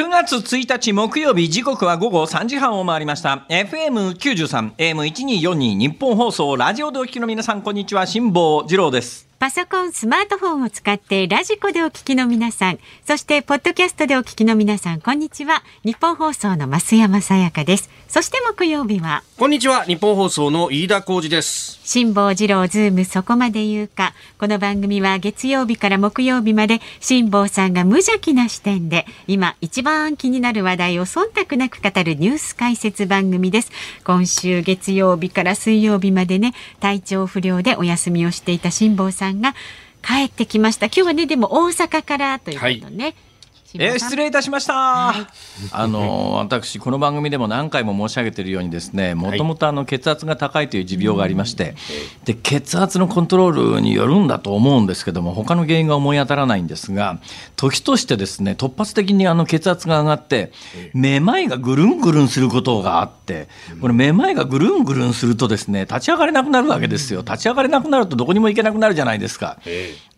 9月1日木曜日時刻は午後3時半を回りました。FM93 AM1242 ニッポン放送ラジオでお聞きの皆さんこんにちは。辛坊治郎です。パソコン、スマートフォンを使ってラジコでお聞きの皆さん、そしてポッドキャストでお聞きの皆さん、こんにちは。ニッポン放送の増山さやかです。そして木曜日は、こんにちは。ニッポン放送の飯田浩司です。辛坊治郎ズームそこまで言うか。この番組は月曜日から木曜日まで辛坊さんが無邪気な視点で今一番気になる話題を忖度なく語るニュース解説番組です。今週月曜日から水曜日までね、体調不良でお休みをしていた辛坊さんが帰ってきました。今日はね、でも大阪からということね。辛えー失礼いたしました、あの私この番組でも何回も申し上げているようにですねもともとあの血圧が高いという持病がありまして、で血圧のコントロールによるんだと思うんですけども他の原因が思い当たらないんですが時としてですね突発的にあの血圧が上がってめまいがぐるんぐるんすることがあってこれめまいがぐるんぐるんするとですね立ち上がれなくなるわけですよ。立ち上がれなくなるとどこにも行けなくなるじゃないですか。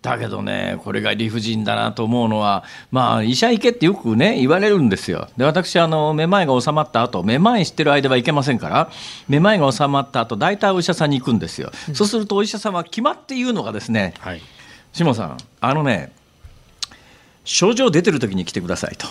だけどね、これが理不尽だなと思うのは、まあ、医者行けってよくね、言われるんですよ。で、私、あの、めまいが収まった後、めまいしてる間はいけませんから、めまいが収まった後、大体お医者さんに行くんですよ。そうすると、お医者さんは決まって言うのがですね、はい。下さん、あのね、症状出てる時に来てくださいと。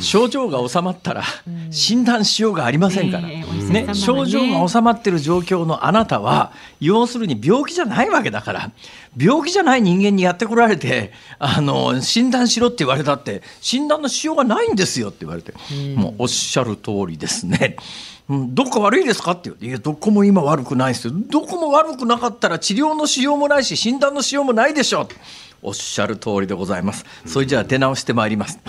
症状が収まったら診断しようがありませんから、ね。ね、症状が収まってる状況のあなたは要するに病気じゃないわけだから病気じゃない人間にやってこられてあの診断しろって言われたって診断のしようがないんですよって言われて、もうおっしゃる通りですね。うんどっか悪いですかって言う。いやどこも今悪くないですよ。どこも悪くなかったら治療のしようもないし診断のしようもないでしょおっしゃる通りでございます。それじゃあ出直してまいります。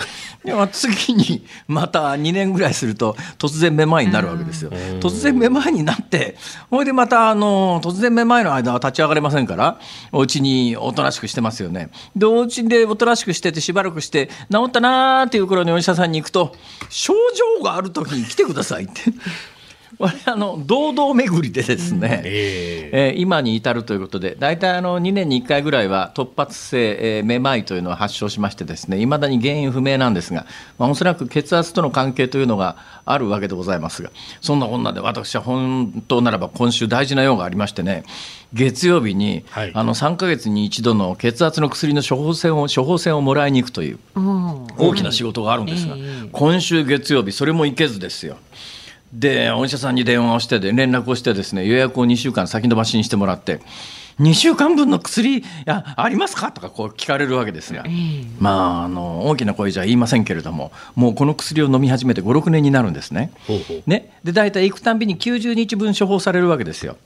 では次にまた2年ぐらいすると突然めまいになるわけですよ。突然めまいになって、ほいでまたあの突然めまいの間は立ち上がれませんから、お家におとなしくしてますよね。で、お家でおとなしくしててしばらくして治ったなーっていう頃にお医者さんに行くと、症状がある時に来てくださいって。あの堂々巡りでですね、ええ。ー今に至るということで、大体あの2年に1回ぐらいは突発性、えーめまいというのを発症しましてですね、いまだに原因不明なんですが、まあ、おそらく血圧との関係というのがあるわけでございますが、そんなこんなで私は本当ならば今週大事な用がありましてね、月曜日に、はい。あの3ヶ月に一度の血圧の薬の処方箋を処方箋をもらいに行くといううん。大きな仕事があるんですが、ええ今週月曜日それも行けずですよ。でお医者さんに電話をしてで連絡をしてですね予約を2週間先延ばしにしてもらって2週間分の薬あありますか？とかこう聞かれるわけですが、まああの大きな声じゃ言いませんけれどももうこの薬を飲み始めて56年になるんですね。ほうほうね、で大体行くたんびに90日分処方されるわけですよ。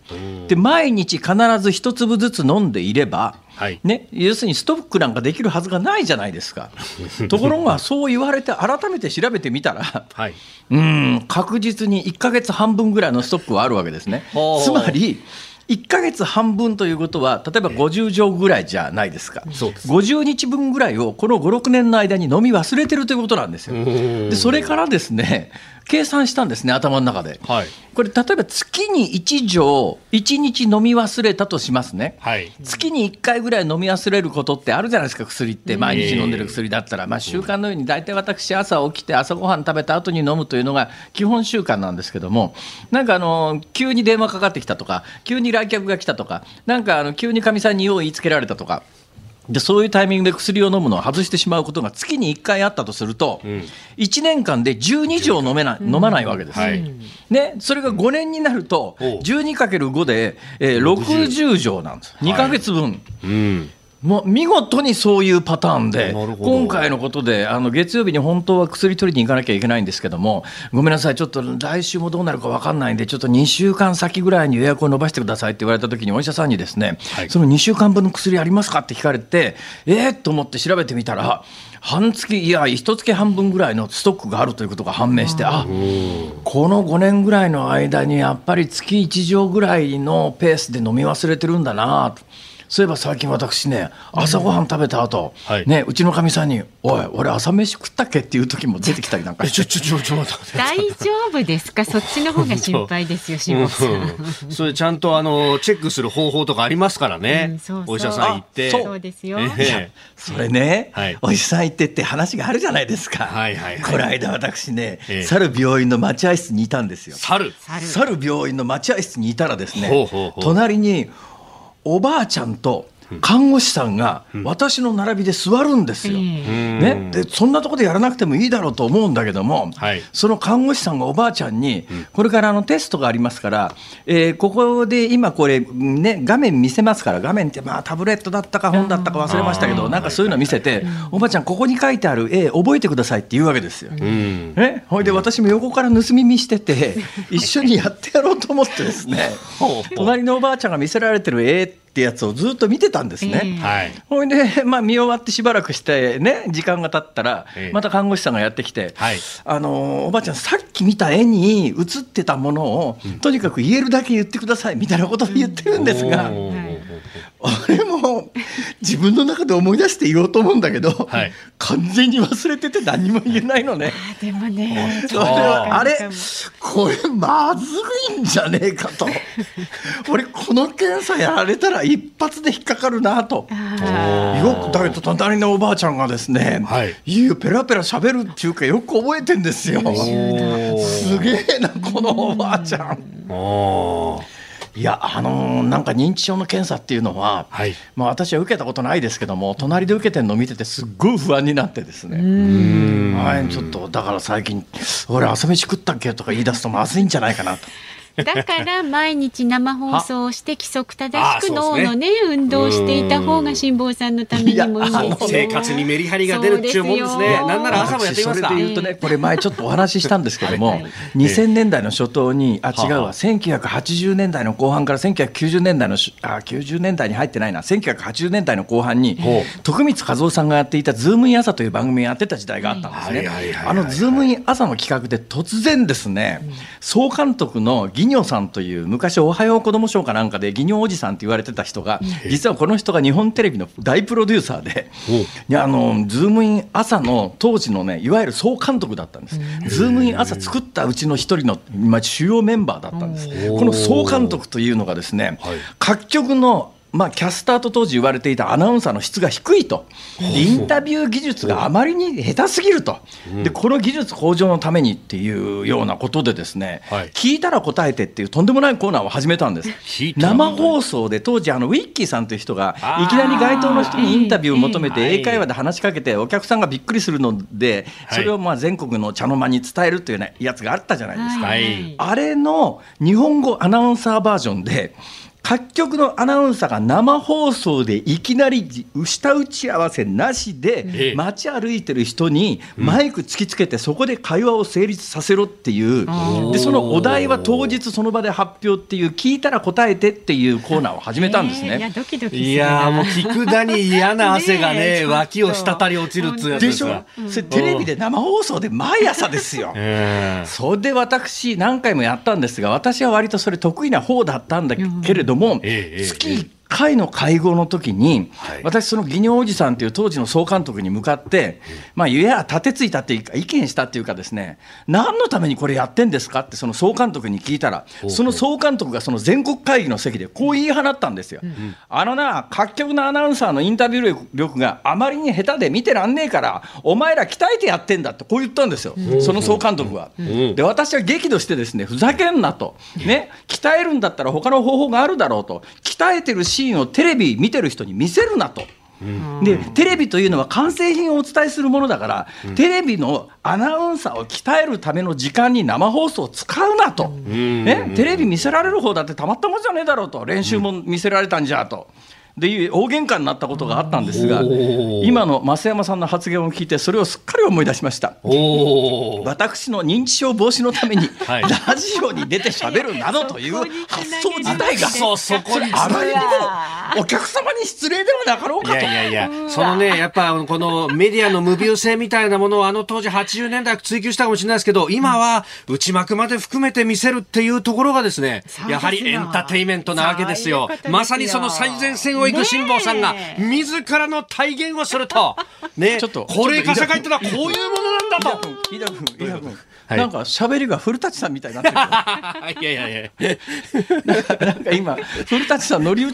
で毎日必ず一粒ずつ飲んでいれば、はいね、要するにストックなんかできるはずがないじゃないですか。ところがそう言われて改めて調べてみたらはい。うん確実に1ヶ月半分ぐらいのストックはあるわけですねほ。うつまり1ヶ月半分ということは例えば50錠ぐらいじゃないですか。そうです50日分ぐらいをこの5、6年の間に飲み忘れてるということなんですよ。んでそれからですね計算したんですね頭の中で。はい。これ例えば月に1錠1日飲み忘れたとしますね。はい。月に1回ぐらい飲み忘れることってあるじゃないですか薬って毎日飲んでる薬だったら、まあ、習慣のように大体私朝起きて朝ごはん食べた後に飲むというのが基本習慣なんですけどもなんかあの急に電話かかってきたとか急に来客が来たとかなんかあの急にかみさんに用を言いつけられたとか。でそういうタイミングで薬を飲むのを外してしまうことが月に1回あったとすると、1年間で12錠飲めない、飲まないわけです、はい。ね、それが5年になるとおう。12×5 で、えー60錠なんです。2ヶ月分、うん。もう見事にそういうパターンで、今回のことで、あの月曜日に本当は薬取りに行かなきゃいけないんですけども、ごめんなさい、ちょっと来週もどうなるか分かんないんで、ちょっと2週間先ぐらいに予約を伸ばしてくださいって言われたときに、お医者さんにですね、はい。その2週間分の薬ありますかって聞かれて、えー、と思って調べてみたら、半月、いや、一月半分ぐらいのストックがあるということが判明して、あこの5年ぐらいの間に、やっぱり月1錠ぐらいのペースで飲み忘れてるんだなと。そういえば最近私ね朝ごはん食べた後、はい。ねうちのかみさんに「おい俺朝飯食ったっけ?」っていう時も出てきたりなんかえして。ちょちょちょちょ待って大丈夫ですか？そっちの方が心配ですよ辛坊さん。う。んそれちゃんとあのチェックする方法とかありますからね、うんそうそう。お医者さん行って。あそう。そうですよ。ええ。それね、はい。お医者さん行ってって話があるじゃないですか、はいはいはい。この間私ね、ええ。去る病院の待合室にいたんですよ。猿。猿。去る病院の待合室にいたらですねほうほうほう。隣におばあちゃんと看護師さんが私の並びで座るんですよ。えね、でそんなところでやらなくてもいいだろうと思うんだけども、はい。その看護師さんがおばあちゃんに、これからあのテストがありますから、えーここで今これ、ね、画面見せますから画面ってまあタブレットだったか本だったか忘れましたけどなんかそういうの見せて、おばあちゃんここに書いてある絵覚えてくださいって言うわけですよ。うん。ね、ほいで私も横から盗み見してて 一緒にやってやろうと思ってですね隣のおばあちゃんが見せられてる絵ってやつをずっと見てたんですね。ほいで、まあ、見終わってしばらくしてね時間が経ったらええ。また看護師さんがやってきて、はい。あのおばあちゃんさっき見た絵に写ってたものを、とにかく言えるだけ言ってくださいみたいなことを言ってるんですが、おー俺も自分の中で思い出して言おうと思うんだけど、はい。完全に忘れてて何も言えないのね。あでもねそれであれこれまずいんじゃねえかと。俺この検査やられたら一発で引っかかるなと。あよくだけど隣のおばあちゃんがですね、はい。いよペラペラ喋るっていうかよく覚えてんですよ。すげえなこのおばあちゃんいやあのーなんか認知症の検査っていうのは、はい。まあ、私は受けたことないですけども隣で受けてるのを見ててすっごい不安になってですね。はいちょっとだから最近俺朝飯食ったっけとか言い出すとまずいんじゃないかなと。だから毎日生放送をして規則正しく脳のね運動をしていた方が辛坊さんのためにもいいですよ生活にメリハリが出るっていうもんですね。なんなら朝もやってみますか。私それで言うとねこれ前ちょっとお話ししたんですけども、はいはい。2000年代の初頭にあ違うわはあ。1980年代の後半から1990年代のしあ90年代に入ってないな1980年代の後半にほ徳光和夫さんがやっていた「ズームイン朝」という番組をやってた時代があったんですねあの「ズームイン朝」の企画で突然ですね総監督のギニョさんという昔「おはようこどもショー」かなんかでギニョおじさんって言われてた人が実はこの人が日本テレビの大プロデューサーでいやあのズームイン朝の当時のねいわゆる総監督だったんです。ズームイン朝作ったうちの一人のまあ主要メンバーだったんです。この総監督というのがですね、はい。各局のまあ、キャスターと当時言われていたアナウンサーの質が低いと、でインタビュー技術があまりに下手すぎると、でこの技術向上のためにっていうようなことで、ですね、はい。聞いたら答えてっていうとんでもないコーナーを始めたんです。生放送で当時あのウィッキーさんという人がいきなり街頭の人にインタビューを求めてはい。英会話で話しかけてお客さんがびっくりするのではい。それをまあ全国の茶の間に伝えるというやつがあったじゃないですか。はいあれの日本語アナウンサーバージョンで各局のアナウンサーが生放送でいきなり下打ち合わせなしええ。で街歩いてる人にマイク突きつけてそこで会話を成立させろっていう。でそのお題は当日その場で発表っていう聞いたら答えてっていうコーナーを始めたんですえーいやね。ドキドキするいやーもう聞くだに嫌な汗がね脇を滴り落ちるっつうやつでしょ？それテレビで生放送で毎朝ですよ。えそれで私何回もやったんですが私は割とそれ得意な方だったんだけれども、ええええ月1回の会合の時に、はい。私その技能おじさんという当時の総監督に向かってまあいや立てついたっていうか意見したっていうかですね何のためにこれやってんですかってその総監督に聞いたらうその総監督がその全国会議の席でこう言い放ったんですよ。あのな各局のアナウンサーのインタビュー力があまりに下手で見てらんねえからお前ら鍛えてやってんだってこう言ったんですよ、その総監督は。ん。で私は激怒してですねふざけんなと、ね、鍛えるんだったら他の方法があるだろうと。鍛えてるシーンをテレビ見てる人に見せるなと。でテレビというのは完成品をお伝えするものだから、テレビのアナウンサーを鍛えるための時間に生放送を使うなと、ね、テレビ見せられる方だってたまったもんじゃねえだろうと。練習も見せられたんじゃと。でいう大喧嘩になったことがあったんですが今の増山さんの発言を聞いてそれをすっかり思い出しました。私の認知症防止のために、はい。ラジオに出て喋るなどという発想自体がそうそこにあまりにもお客様に失礼ではなかろういかと。やいやいや、そのね、やっぱこのメディアの無病性みたいなものをあの当時80年代追求したかもしれないですけど、今は内幕まで含めて見せるっていうところがですね、やはりエンターテインメントなわけです。よ。まさにその最前線をを行く辛坊さんがね、自らの体現をすると、ね、ちょっと高齢化社会ってのはこういうものなんだと。飯田君、飯田君、はいなんか喋りが古舘さんみたいになってる。いやいやいや。なんかなんか今、古舘さん乗り移っ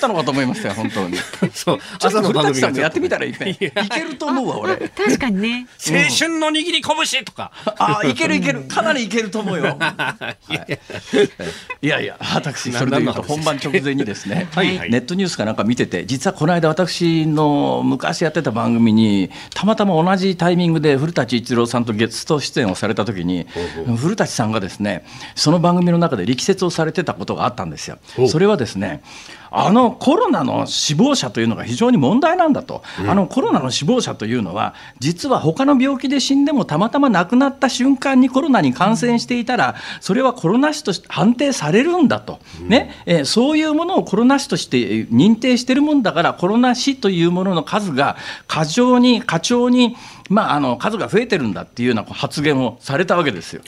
たのかと思いましたよ、本当に。そう、ちょっと古舘さんもやってみた。たらいいね。いけると思うわ、俺。確かにね。青春の握り拳とか。ああ、いけるいける。かなりいけると思うよ。いやいや、私、それで言うと本番直前にですね、はいはいネットニュースかなんか見てて、実はこの間私の昔やってた番組に、たまたま同じタイミングで古舘一郎さんとゲスト出演をされた時に、古舘さんがですね、その番組の中で力説をされてたことがあったんですよ。それはですね、あのコロナの死亡者というのが非常に問題なんだと、あのコロナの死亡者というのは、実は他の病気で死んでもたまたま亡くなった瞬間にコロナに感染していたら、それはコロナ死として判定されるんだと、ね。えーそういうものをコロナ死としてえー認定してるもんだから、コロナ死というものの数が過剰に、過剰に、まあ、あの数が増えてるんだっていうような発言をされたわけですよ。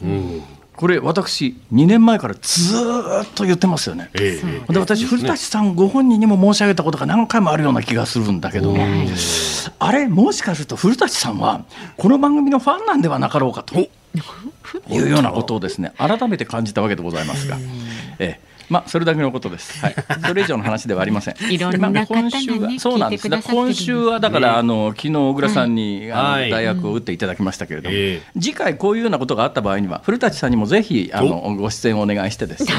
これ私2年前からずーっと言ってますよね。ええ。で私古舘さんご本人にも申し上げたことが何回もあるような気がするんだけど。も、あれもしかすると古舘さんはこの番組のファンなんではなかろうかと。いうようなことをですね改めて感じたわけでございますが、ええまあそれだけのことです。はい、それ以上の話ではありません。いろんな今週はそうなんです。今週はだからあの昨日小倉さんにあのはい大学を打っていただきましたけれども、え次回こういうようなことがあった場合には古舘さんにもぜひあのご出演をお願いしてですね。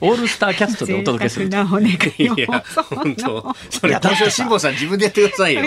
オールスターキャストでお届けするなお願いをいや、本当。それ、いやだってさ今週辛坊さん自分でやってくださいよ。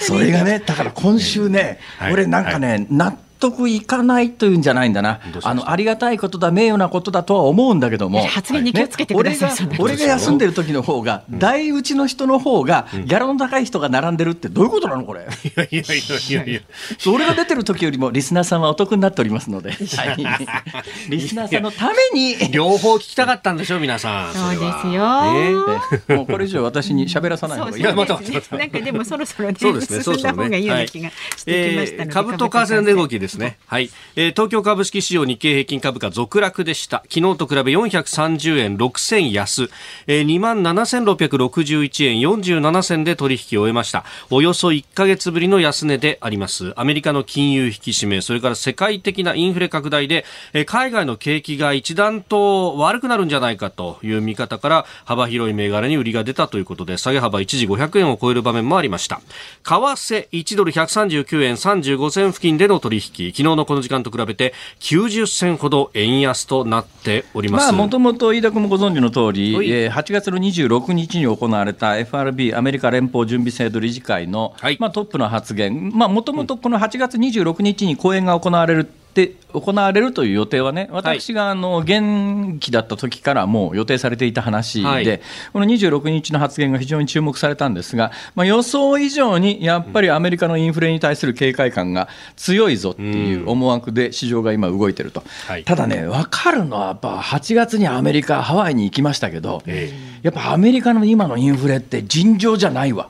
それがねだから今週ね、はい俺なんかね、納得いかないというんじゃないんだな。あのありがたいことだ名誉なことだとは思うんだけども。発言に気をつけてください。ね？俺が俺が休んでる時の方が、大打ちの人の方が、ギャラの高い人が並んでるってどういうことなのこれ？いやいやいやいやいや。俺が出てる時よりもリスナーさんはお得になっておりますので、はい、リスナーさんのために。両方聞きたかったんでしょ、皆さん。そうですよ。よ。えもうこれ以上私に喋らさない方がいい。そうそういやまたですねなんかでもそろそろねそうですね、進んだ方がいいようね。な気がしてきましたので、えー株と為替の値動きですですね。はい。えー東京株式市場日経平均株価続落でした。昨日と比べ430円6銭安、えー、27,661円47銭で取引を終えました。およそ1ヶ月ぶりの安値であります。アメリカの金融引き締め、それから世界的なインフレ拡大で、えー海外の景気が一段と悪くなるんじゃないかという見方から幅広い銘柄に売りが出たということで、下げ幅一時500円を超える場面もありました。為替1ドル139円35銭付近での取引、昨日のこの時間と比べて90銭ほど円安となっております。まあ、もともと飯田君もご存知の通り、はい。えー8月の26日に行われた FRB・ アメリカ連邦準備制度理事会の、はい。まあ、トップの発言、もともとこの8月26日に講演が行われるって行われるという予定はね、私があの元気だった時からもう予定されていた話で、はい。この26日の発言が非常に注目されたんですが、まあ、予想以上にやっぱりアメリカのインフレに対する警戒感が強いぞっていう思惑で市場が今動いてると。はい。ただね、分かるのは、やっぱ8月にアメリカ、ハワイに行きましたけど、えやっぱアメリカの今のインフレって尋常じゃないわ。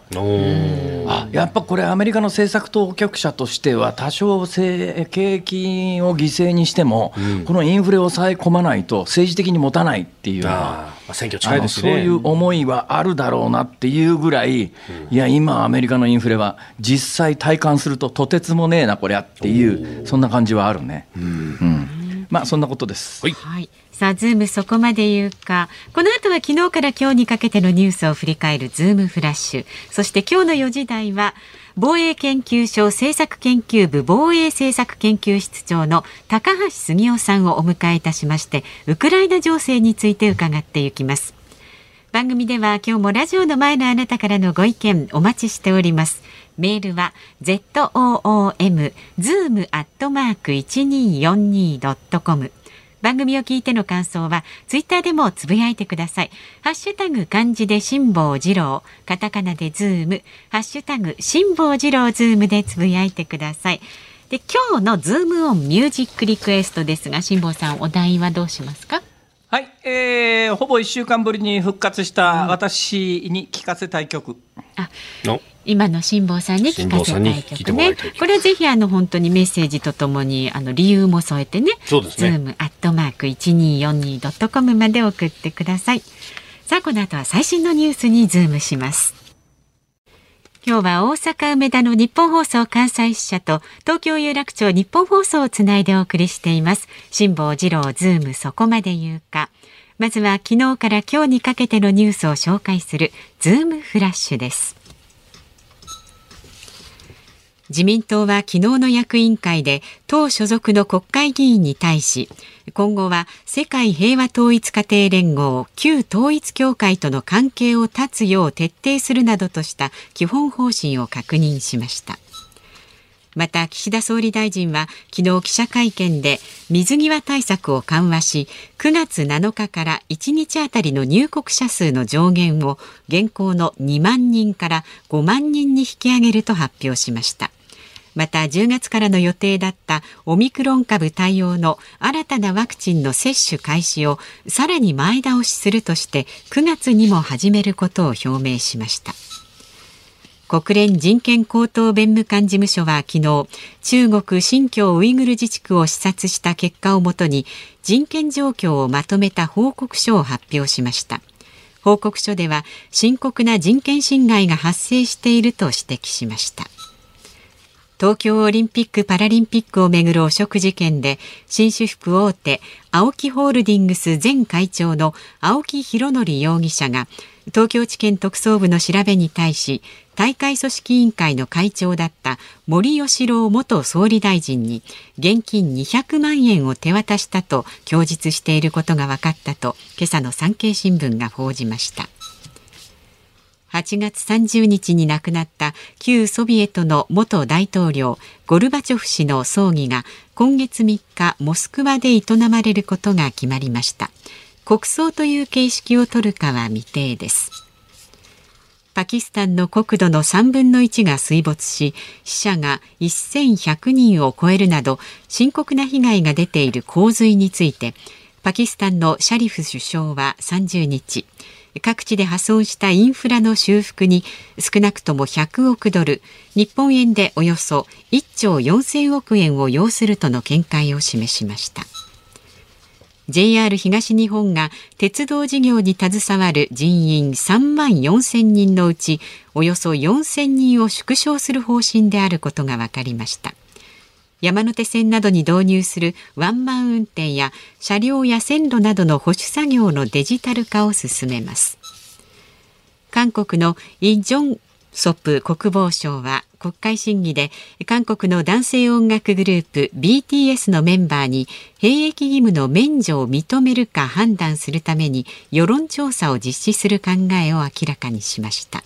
あやっぱこれ、アメリカの政策当局者としては、多少せ景気を犠牲にしても、このインフレを抑え込まないと、政治的に持たないっていうような。あーまあ選挙近いですね。そういう思いはあるだろうなっていうぐらい、いや、今、アメリカのインフレは、実際体感すると、とてつもねえな、こりゃっていう、そんな感じはあるね。うんまあ、そんなことです。はいはい。さあ、ズームそこまで言うか。この後は昨日から今日にかけてのニュースを振り返るズームフラッシュ。そして今日の4時台は、防衛研究所政策研究部防衛政策研究室長の高橋杉雄さんをお迎えいたしまして、ウクライナ情勢について伺っていきます。番組では今日もラジオの前のあなたからのご意見お待ちしております。メールは z o o m zoom アットマーク一二四二ドットコム。番組を聞いての感想はツイッターでもつぶやいてください。ハッシュタグ漢字で辛坊治郎、カタカナでズーム、ハッシュタグ辛坊治郎ズームでつぶやいてください。で今日のズームオンミュージックリクエストですが辛坊さんお題はどうしますか？はい、えー、ほぼ1週間ぶりに復活した私に聴かせたい曲。あの今の辛坊さんに聞かせたい曲ね。これはぜひあの本当にメッセージとともにあの理由も添えてね。そうですねズームアットマーク一二四二ドットコムまで送ってください。さあこの後は最新のニュースにズームします今日は大阪梅田の日本放送関西支社と東京有楽町日本放送をつないでお送りしています辛坊治郎ズームそこまで言うかまずは昨日から今日にかけてのニュースを紹介するズームフラッシュです自民党は昨日の役員会で党所属の国会議員に対し今後は世界平和統一家庭連合旧統一協会との関係を断つよう徹底するなどとした基本方針を確認しました。また岸田総理大臣は昨日記者会見で水際対策を緩和し9月7日から1日あたりの入国者数の上限を現行の2万人から5万人に引き上げると発表しました。また10月からの予定だったオミクロン株対応の新たなワクチンの接種開始をさらに前倒しするとして9月にも始めることを表明しました国連人権高等弁務官事務所は昨日中国新疆ウイグル自治区を視察した結果をもとに人権状況をまとめた報告書を発表しました報告書では深刻な人権侵害が発生していると指摘しました東京オリンピック・パラリンピックをめぐる汚職事件で紳士服大手 AOKI ホールディングス前会長の青木拡憲容疑者が東京地検特捜部の調べに対し大会組織委員会の会長だった森喜朗元総理大臣に現金200万円を手渡したと供述していることが分かったと今朝の産経新聞が報じました。8月30日に亡くなった旧ソビエトの元大統領ゴルバチョフ氏の葬儀が今月3日モスクワで営まれることが決まりました。国葬という形式を取るかは未定です。パキスタンの国土の3分の1が水没し死者が1100人を超えるなど深刻な被害が出ている洪水についてパキスタンのシャリフ首相は30日各地で破損したインフラの修復に少なくとも100億ドル日本円でおよそ1兆4000億円を要するとの見解を示しました。JR 東日本が鉄道事業に携わる人員3万4000人のうちおよそ4000人を縮小する方針であることが分かりました。山手線などに導入するワンマン運転や車両や線路などの保守作業のデジタル化を進めます韓国のイ・ジョンソプ国防相は国会審議で韓国の男性音楽グループ BTS のメンバーに兵役義務の免除を認めるか判断するために世論調査を実施する考えを明らかにしました。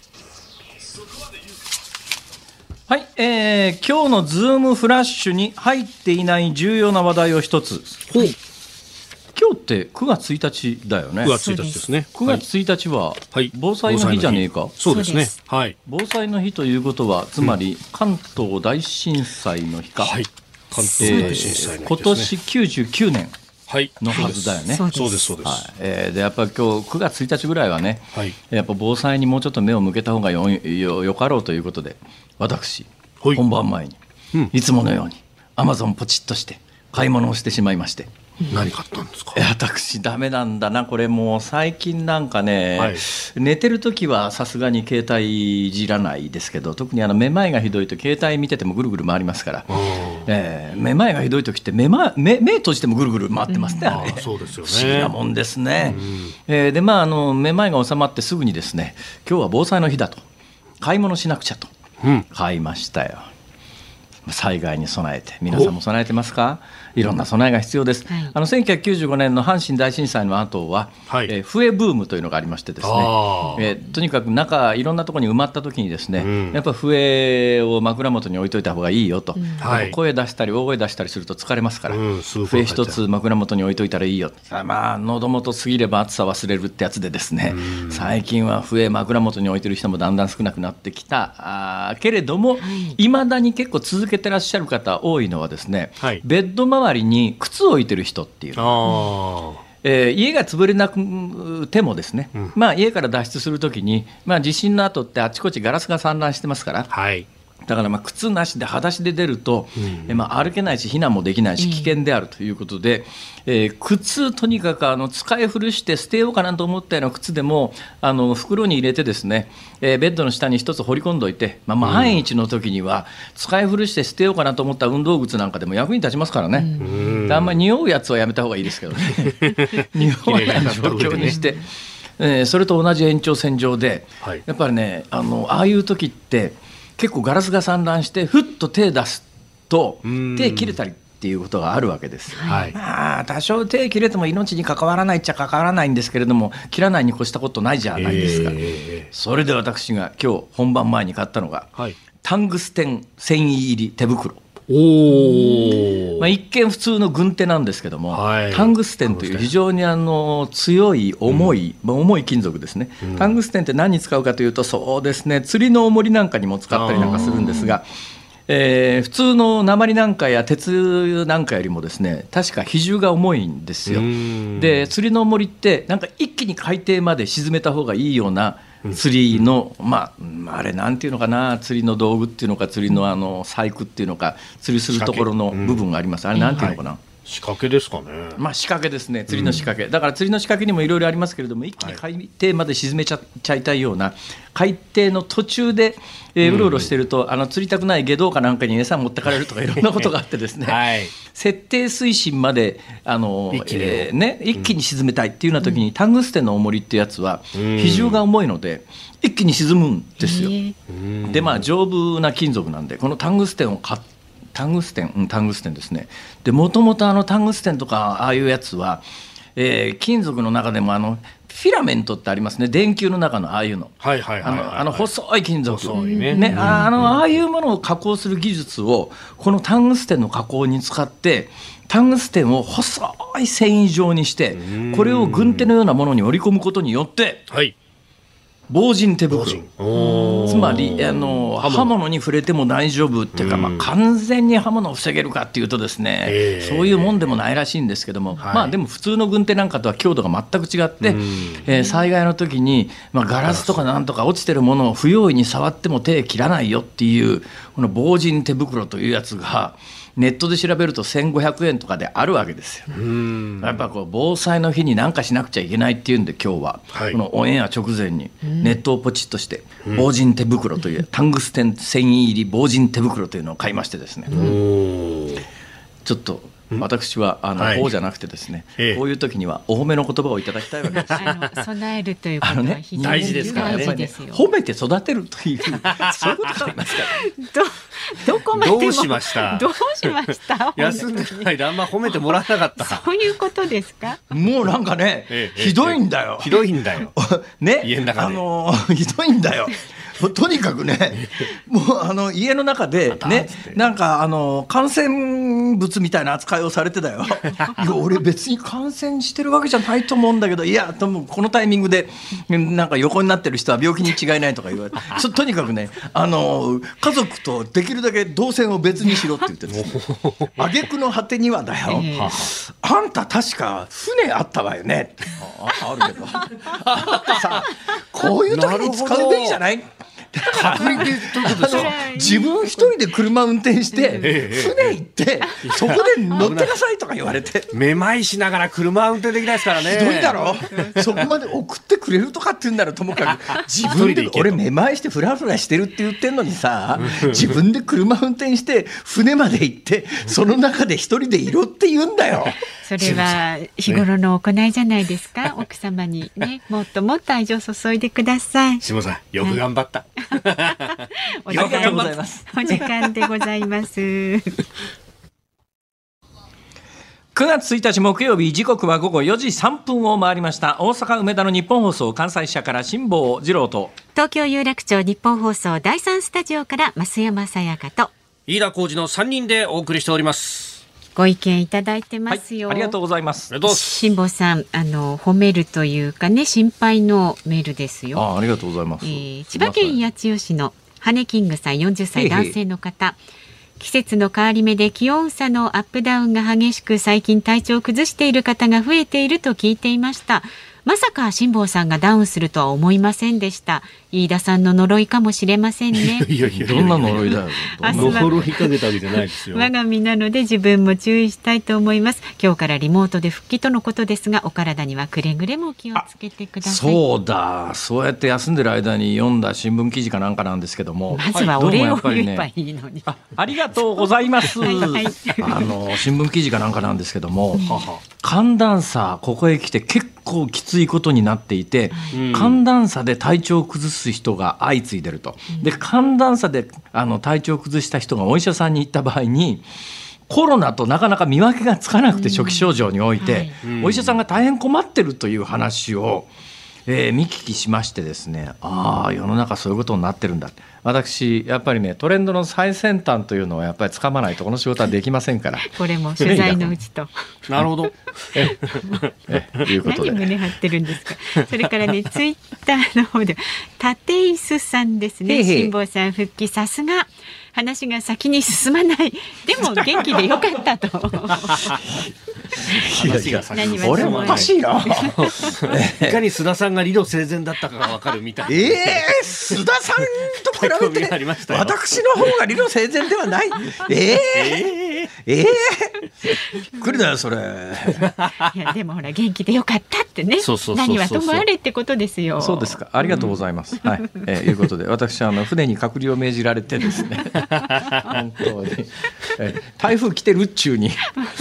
はい、えー、今日のズームフラッシュに入っていない重要な話題を一つ。今日って9月1日だよね。9月1日ですね。9月1日は防災の日じゃねえか。そうですね。はい。防災の日ということは、つまり関東大震災の日か。はい。関東大震災の日、ね、今年99年。のはずだよね。そうですそうです。はい、えー、でやっぱり今日9月1日ぐらいはね、はい、やっぱ防災にもうちょっと目を向けた方がよよよかろうということで、私、本番前に、うん、いつものようにアマゾンポチッとして買い物をしてしまいまして。何買ったんですか？私ダメなんだな。これもう最近なんかね、はい、寝てる時はさすがに携帯いじらないですけど特にあのめまいがひどいと携帯見ててもぐるぐる回りますから、えー、めまいがひどい時って目,、ま、目目閉じてもぐるぐる回ってますね、うん、あれ。そうですよね。不思議なもんですね、うん、えー、でまああのめまいが収まってすぐにですね今日は防災の日だと。買い物しなくちゃと買いましたよ。災害に備えて皆さんも備えてますか？いろんな備えが必要です、はい、あの1995年の阪神大震災の後は、はい、えー、笛ブームというのがありましてですね、えー、とにかく中いろんなところに埋まった時にですね、うん、やっぱ笛を枕元に置いといた方がいいよと、うん、声出したり大声出したりすると疲れますから、うん、笛一つ枕元に置いといたらいいよ。まあ喉元過ぎれば暑さ忘れるってやつでですね、最近は笛枕元に置いてる人もだんだん少なくなってきた。あけれどもい。ま、だに結構続けてらっしゃる方多いのはですね、はい、ベッド周りに靴を置いてる人っていう。えー、家が潰れなくてもですね、うん、まあ、家から脱出するときに、まあ、地震の後ってあちこちガラスが散乱してますから、はい、だからまあ靴なしで裸足で出ると、えまあ歩けないし避難もできないし危険であるということで、えー靴とにかくあの使い古して捨てようかなと思ったような靴でもあの袋に入れてですね、えーベッドの下に一つ放り込んどいて、まあ、万一の時には使い古して捨てようかなと思った運動靴なんかでも役に立ちますからね、であんまり匂うやつはやめた方がいいですけどね。匂わない状況にして。えーそれと同じ延長線上で、はい。やっぱりねあのああいう時って結構ガラスが散乱してふっと手出すとん手切れたりっていうことがあるわけですよ。はい。まあ多少手切れても命に関わらないっちゃ関わらないんですけれども切らないに越したことないじゃないですか。えそれで私が今日本番前に買ったのが、はい。タングステン繊維入り手袋。おお。まあ、一見普通の軍手なんですけども、はい。タングステンという非常にあの強い重い、まあ重い金属ですね、タングステンって何に使うかというとそうですね。釣りの重りなんかにも使ったりなんかするんですが、えー普通の鉛なんかや鉄なんかよりもですね確か比重が重いんですよ。うん。で釣りの重りってなんか一気に海底まで沈めた方がいいような釣りの、まあうんあれなんていうのかな釣りの道具っていうのか釣りのあの細工っていうのか釣りするところの部分があります、あれなんていうのかな、仕掛けですかね。まあ、仕掛けですね、釣りの仕掛け、だから釣りの仕掛けにもいろいろありますけれども、一気に海底まで沈めちゃちゃいたいような、海底の途中で、えーうろうろしてると、あの釣りたくない下道かなんかに餌持ってかれるとか、いろんなことがあってですね、はい。設定水深まであの一気に。えーね、一気に沈めたいっていうような時に、タングステンの重りってやつは、比重が重いので、一気に沈むんですよ。えー。でまあ丈夫な金属なんでこのタングステンを買っタングステン、うん、タングステンですね。でもともとあのタングステンとかああいうやつは、えー金属の中でもあのフィラメントってありますね。電球の中のああいうの。あの細い金属。細いね。ああのああいうものを加工する技術をこのタングステンの加工に使ってタングステンを細い繊維状にしてこれを軍手のようなものに織り込むことによってはい。防塵手袋。おつまりあの刃物。に触れても大丈夫っていうか、まあ、完全に刃物を防げるかっていうとですね、ええ。そういうもんでもないらしいんですけども、はい。まあでも普通の軍手なんかとは強度が全く違って、えー災害の時に、まあ、ガラスとかなんとか落ちてるものを不用意に触っても手切らないよっていうこの防塵手袋というやつがネットで調べると1500円とかであるわけですよ。うん。やっぱこう防災の日に何かしなくちゃいけないっていうんで今日は、はいこのオンエア直前にネットをポチッとして防塵手袋という、タングステン繊維入り防塵手袋というのを買いましてですね、ちょっと私はあの、はいこうじゃなくてですね、ええこういう時にはお褒めの言葉をいただきたいわけです。あの備えるということはね大事ですからねね事ですよ。褒めて育てるという そういうことがありますから。どどこまでもどうしました？どうしました？休んでる間あんま褒めてもらわなかった。そういうことですか？もうなんかね、ええひどいんだよ。ひどいんだよ。ね、家の中であのーひどいんだよ。も うとにかくね、もうあの家の中でねなんかあの感染物みたいな扱いをされてたよ。いや俺別に感染してるわけじゃないと思うんだけど、いやともこのタイミングでうんなんか横になってる人は病気に違いないとか言われて、そとにかくね、あの家族とできるだけ動線を別にしろって言ってるんですよ。挙句の果てにはだよ。ええあんた確か船あったわよね。ああるけど。さ、こういう時に使うべきじゃない？確認でということで自分一人で車運転してええ船行ってそこで乗ってなさいとか言われて。めまいしながら車運転できないですからね。ひどいだろ？そこまで送ってくれるとかって言うんならともかく自分で俺めまいしてフラフラしてるって言ってんのにさ自分で車運転して船まで行ってその中で一人でいろって言うんだよ。それは日頃の行いじゃないですか、奥様にね。もっともっと愛情を注いでください。下さん、よく頑張った。おありがとうござい時間ます。お時間でございます。9月1日木曜日時刻は午後4時3分を回りました。大阪梅田の日本放送関西支社から辛坊治郎と。東京有楽町日本放送第三スタジオから増山さやかと。飯田浩二の3人でお送りしております。ご意見いただいてまはいすよ、ありがとうございます。ありがとうございます。辛坊さんあの褒めるというかね心配のメールですよ。あありがとうございます、えー千葉県八千代市の羽根キングさん40へいへ歳い男性の方。季節の変わり目で気温差のアップダウンが激しく最近体調を崩している方が増えていると聞いていましたまさか辛坊さんがダウンするとは思いませんでした。飯田さんの呪いかもしれませんね。いやいやどんな呪いだよ。呪いかけたわけじゃないですよ。我が身なので自分も注意したいと思います。今日からリモートで復帰とのことですがお体にはくれぐれも気をつけてください。そうだ、そうやって休んでる間に読んだ新聞記事かなんかなんですけども。まずはお礼を言えばねいいのに、あありがとうございます。はい。はいあの新聞記事かなんかなんですけども、寒暖差ここへ来て結構きついことになっていて、うん寒暖差で体調を崩す人が相次いでると。で寒暖差であの体調を崩した人がお医者さんに行った場合に。コロナとなかなか見分けがつかなくて初期症状において、お医者さんが大変困ってるという話を、えー見聞きしましてですねああ世の中そういうことになってるんだ私やっぱりねトレンドの最先端というのはやっぱりつかまないとこの仕事はできませんから。これも取材のうちと なるほど。えということ何で。胸張ってるんですか。それからね、ツイッターの方で、立石さんですね。辛坊さん復帰、さすが。話が先に進まない。でも元気でよかったと。話が先何は俺もおかしいな。いかに須田さんが理路整然だったかがわかるみたいな。ええ須田さんと比べて私の方が理路整然ではない。ええええ来るだよそれ。いや、でもほら、元気でよかったってねそうそうそうそう。何はともあれってことですよ。そうですか。ありがとうございます。はい。えー、いうことで、私はあの船に隔離を命じられてですね。本当に。えー台風来てるっちゅうに。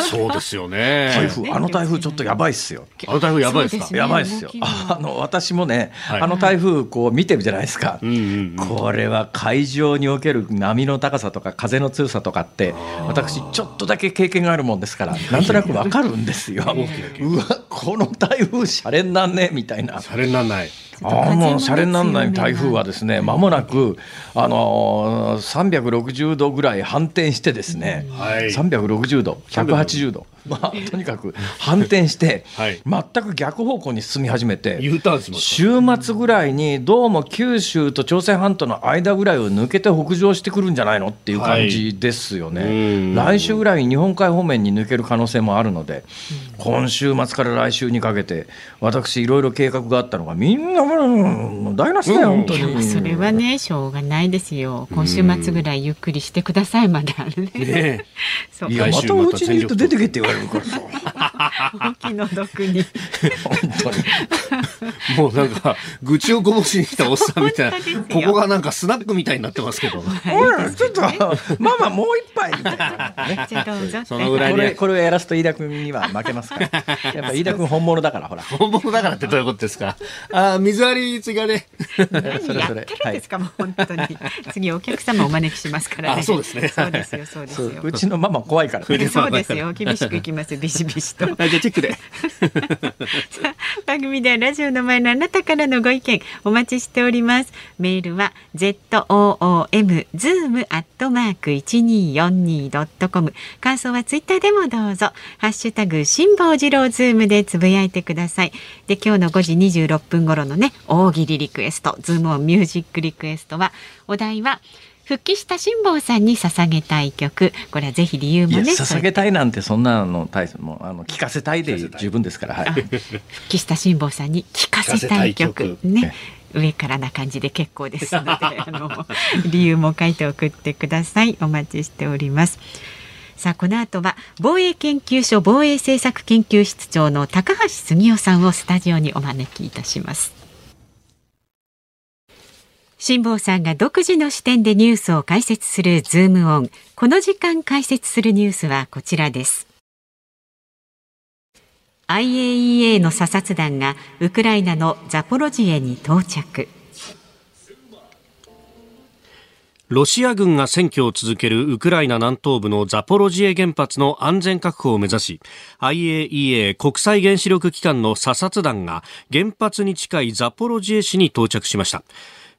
そうですよね。台風、あの台風ちょっとやばいっすよ。あの台風やばいですか？ねやばいっすよあの私もね、はいあの台風こう見てるじゃないですか。うんうんうん。これは海上における波の高さとか風の強さとかって私ちょっとだけ経験があるもんですからなんとなくわかるんですよ。うわこの台風シャレになんねみたいな。シャレにならない。ああもうシャレになんない台風はですねまもなくあのー、360度ぐらい反転してですね、はい。360度180度まあとにかく反転して、はい。全く逆方向に進み始めて U ターンします。週末ぐらいにどうも九州と朝鮮半島の間ぐらいを抜けて北上してくるんじゃないのっていう感じですよね、来週ぐらいに日本海方面に抜ける可能性もあるので、今週末から来週にかけて私いろいろ計画があったのがみんなもう台無しだよ、うん。本当に。それはねしょうがないですよ。今週末ぐらいゆっくりしてくださいまであるね。ね そう。いやまたうちにいると出てけって言われるからさお気の毒に。本当に。えもうなんか愚痴をこぼしに来たおっさんみたいな。ここがなんかスナックみたいになってますけど。おいちょっとママもう一杯。みたいなそのぐらいこれこれをやらすと飯田君には負けますから。やっぱ飯田君本物だからほら。本物だからってどういうことですか？あー水割り継がれ何やってるんですか、もう本当に。次お客様お招きしますからね。あそうですね。そうですよそうですよ。そううちのママ怖いから、ね、そうですよ。厳しくいきます。ビシビシとじゃあチェックで。番組ではラジオの前のあなたからのご意見お待ちしております。メールは z o o m zoom アットマーク一二四二ドットコム。感想はツイッターでもどうぞ。ハッシュタグ辛坊治郎ズームでつぶやいてください。で今日の5時26分頃のね大喜利リクエストズームオンミュージックリクエストはお題は復帰した辛坊さんに捧げたい曲。これはぜひ理由もね捧げたいなんてそんなの大切もうあの聞かせたいで十分ですから、はい、復帰した辛坊さんに聞かせたい曲。聞かせたい曲。ね。上からな感じで結構ですのであの理由も書いて送ってください。お待ちしております。さあこの後は防衛研究所防衛政策研究室長の高橋杉雄さんをスタジオにお招きいたします辛坊さんが独自の視点でニュースを解説するズームオン。この時間解説するニュースはこちらです。IAEA の査察団がウクライナのザポロジエに到着。ロシア軍が占拠を続けるウクライナ南東部のザポロジエ原発の安全確保を目指し IAEA 国際原子力機関の査察団が原発に近いザポロジエ市に到着しました。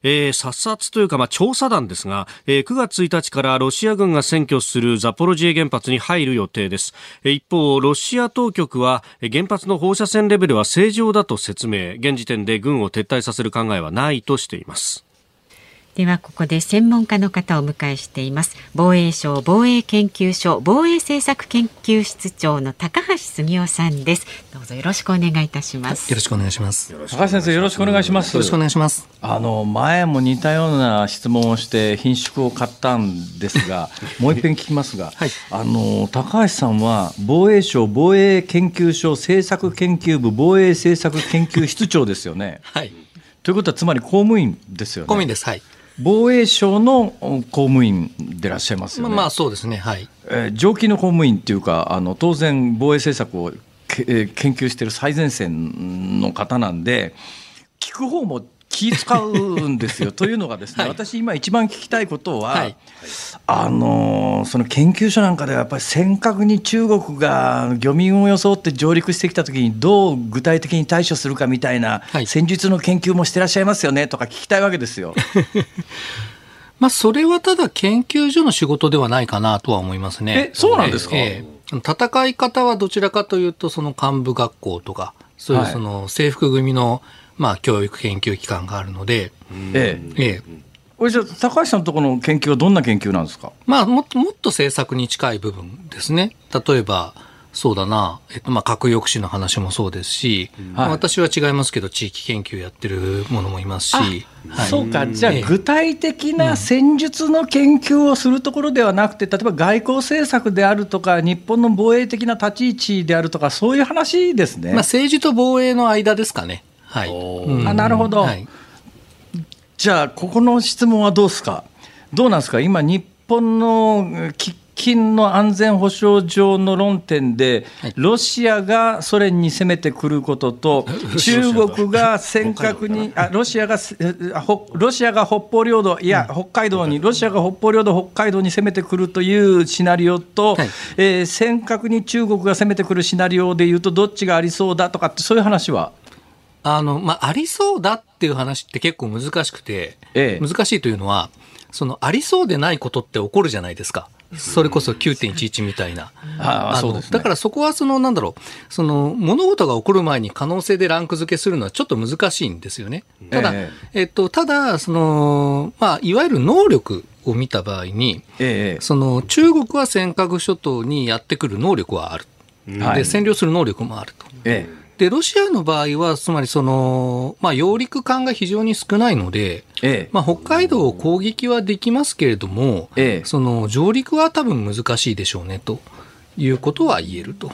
えー、査察というか、まあ、調査団ですが、えー、9月1日からロシア軍が占拠するザポロジエ原発に入る予定です。え一方、ロシア当局は原発の放射線レベルは正常だと説明。現時点で軍を撤退させる考えはないとしています。でではここで専門家の方をお迎えしています。防衛省防衛研究所防衛政策研究室長の高橋杉雄さんです。どうぞよろしくお願いいたします。よろしくお願いします。高橋先生よろしくお願いします。よろしくお願いします。あの前も似たような質問をして品種を買ったんですがもう一遍聞きますが、はい、あの高橋さんは防衛省防衛研究所政策研究部防衛政策研究室長ですよね。はい。ということはつまり公務員ですよね。公務員です。はい防衛省の公務員でいらっしゃいますよね。まあ、まあ、そうですね。はい。えー、上級の公務員っていうか、あの当然防衛政策を研究している最前線の方なんで、聞く方も気使うんですよ。というのがですね、はい、私今一番聞きたいことは、はい、あのその研究所なんかではやっぱり尖閣に中国が漁民を装って上陸してきた時にどう具体的に対処するかみたいな戦術の研究もしてらっしゃいますよねとか聞きたいわけですよ。まあそれはただ研究所の仕事ではないかなとは思いますね。え、そうなんですか、ええ、戦い方はどちらかというとその幹部学校とか、そういうその制服組の、まあ、教育研究機関があるので、ええ。ええこれじゃ高橋さんのところの研究はどんな研究なんですか？まあ、もっともっと政策に近い部分ですね。例えば、そうだな、えっと、まあ、核抑止の話もそうですし、はい、私は違いますけど、地域研究やってるものもいますし。はい、そうか、じゃあ、具体的な戦術の研究をするところではなくて、例えば外交政策であるとか、日本の防衛的な立ち位置であるとか、そういう話ですね。まあ、政治と防衛の間ですかね。はい。うん、あなるほど。はい。じゃあ、ここの質問はどうですか、どうなんですか、今、日本の喫緊の安全保障上の論点で、ロシアがソ連に攻めてくることと、中国が尖閣に、あロシアがロシアが北方領土、いや、北海道に、ロシアが北方領土、北海道に攻めてくるというシナリオと、はい、えー、尖閣に中国が攻めてくるシナリオでいうと、どっちがありそうだとかって、そういう話は？あの、まあ、ありそうだっていう話って結構難しくて、ええ、難しいというのは、そのありそうでないことって起こるじゃないですか。それこそ9.11みたいな。あそうです、ね、だからそこはその、なんだろう、その物事が起こる前に可能性でランク付けするのはちょっと難しいんですよね。ただ、ええっと、ただ、その、まあ、いわゆる能力を見た場合に、ええ、その中国は尖閣諸島にやってくる能力はある。で、占領する能力もあると。ええで、ロシアの場合は、つまりその、まあ、揚陸艦が非常に少ないので、ええ、まあ、北海道を攻撃はできますけれども、ええ、その上陸は多分難しいでしょうねということは言えるというこ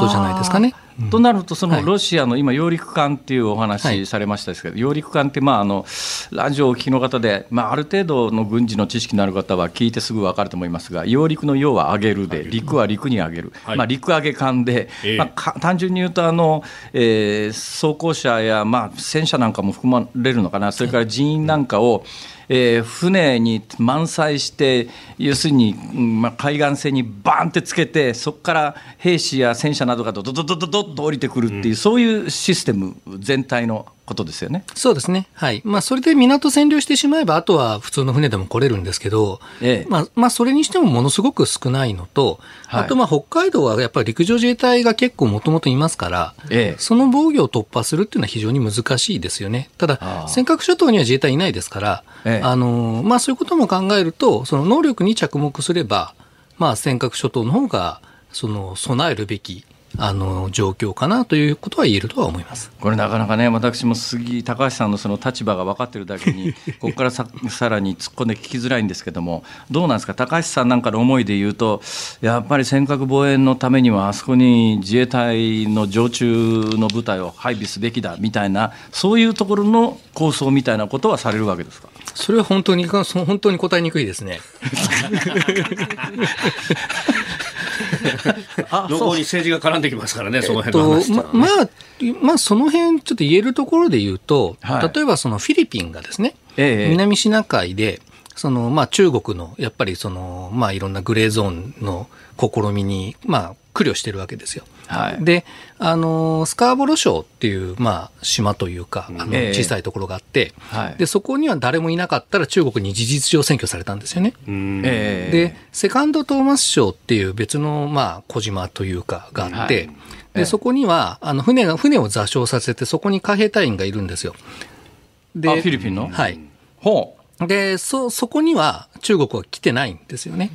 とじゃないですかね。となると、そのロシアの今、揚陸艦っていうお話されましたですけど、揚陸艦って、まあ、あのラジオをお聞きの方で、まあ、ある程度の軍事の知識のある方は聞いてすぐ分かると思いますが、揚陸の揚は上げるで、陸は陸に上げる、まあ、陸上げ艦で、まあ、単純に言うとあの、えー、装甲車や、まあ、戦車なんかも含まれるのかな、それから人員なんかを、えー、船に満載して、要するに、まあ、海岸線にバーンってつけて、そこから兵士や戦車などがどどどどどどっと降りてくるっていう、うん、そういうシステム全体のことですよね。そうですね。はい。まあ、それで港占領してしまえば、あとは普通の船でも来れるんですけど、ええ、まあ、まあ、それにしてもものすごく少ないのと、はい、あと、まあ、北海道はやっぱり陸上自衛隊が結構もともといますから、ええ、その防御を突破するっていうのは非常に難しいですよね。ただ、尖閣諸島には自衛隊いないですから、ええ、あの、まあ、そういうことも考えると、その能力に着目すれば、まあ、尖閣諸島の方が、その、備えるべきあの状況かなということは言えるとは思いますこれ、なかなかね、私も杉高橋さんのその立場が分かっているだけに、ここからささらに突っ込んで聞きづらいんですけども、どうなんですか、高橋さんなんかの思いで言うと、やっぱり尖閣防衛のためには、あそこに自衛隊の常駐の部隊を配備すべきだみたいな、そういうところの構想みたいなことはされるわけですか？それは本当に、本当に答えにくいですね。どこに政治が絡んできますからね、その辺の話、ね、まあ、まあ、その辺ちょっと言えるところで言うと、はい、例えばそのフィリピンがですね、ええ、南シナ海で、そのまあ中国のやっぱりそのまあいろんなグレーゾーンの試みにまあ苦慮してるわけですよ。はい、で、あの、スカーボロ礁っていう、まあ、島というか、あの小さいところがあって、えー、で、そこには誰もいなかったら中国に事実上占拠されたんですよね。えー、で、セカンドトーマス礁っていう別の、まあ、小島というかがあって、はい、で、そこには、あの、船が、船を座礁させて、そこに海兵隊員がいるんですよ。で、フィリピンの？はい。ほう。で、そ、そこには中国は来てないんですよね。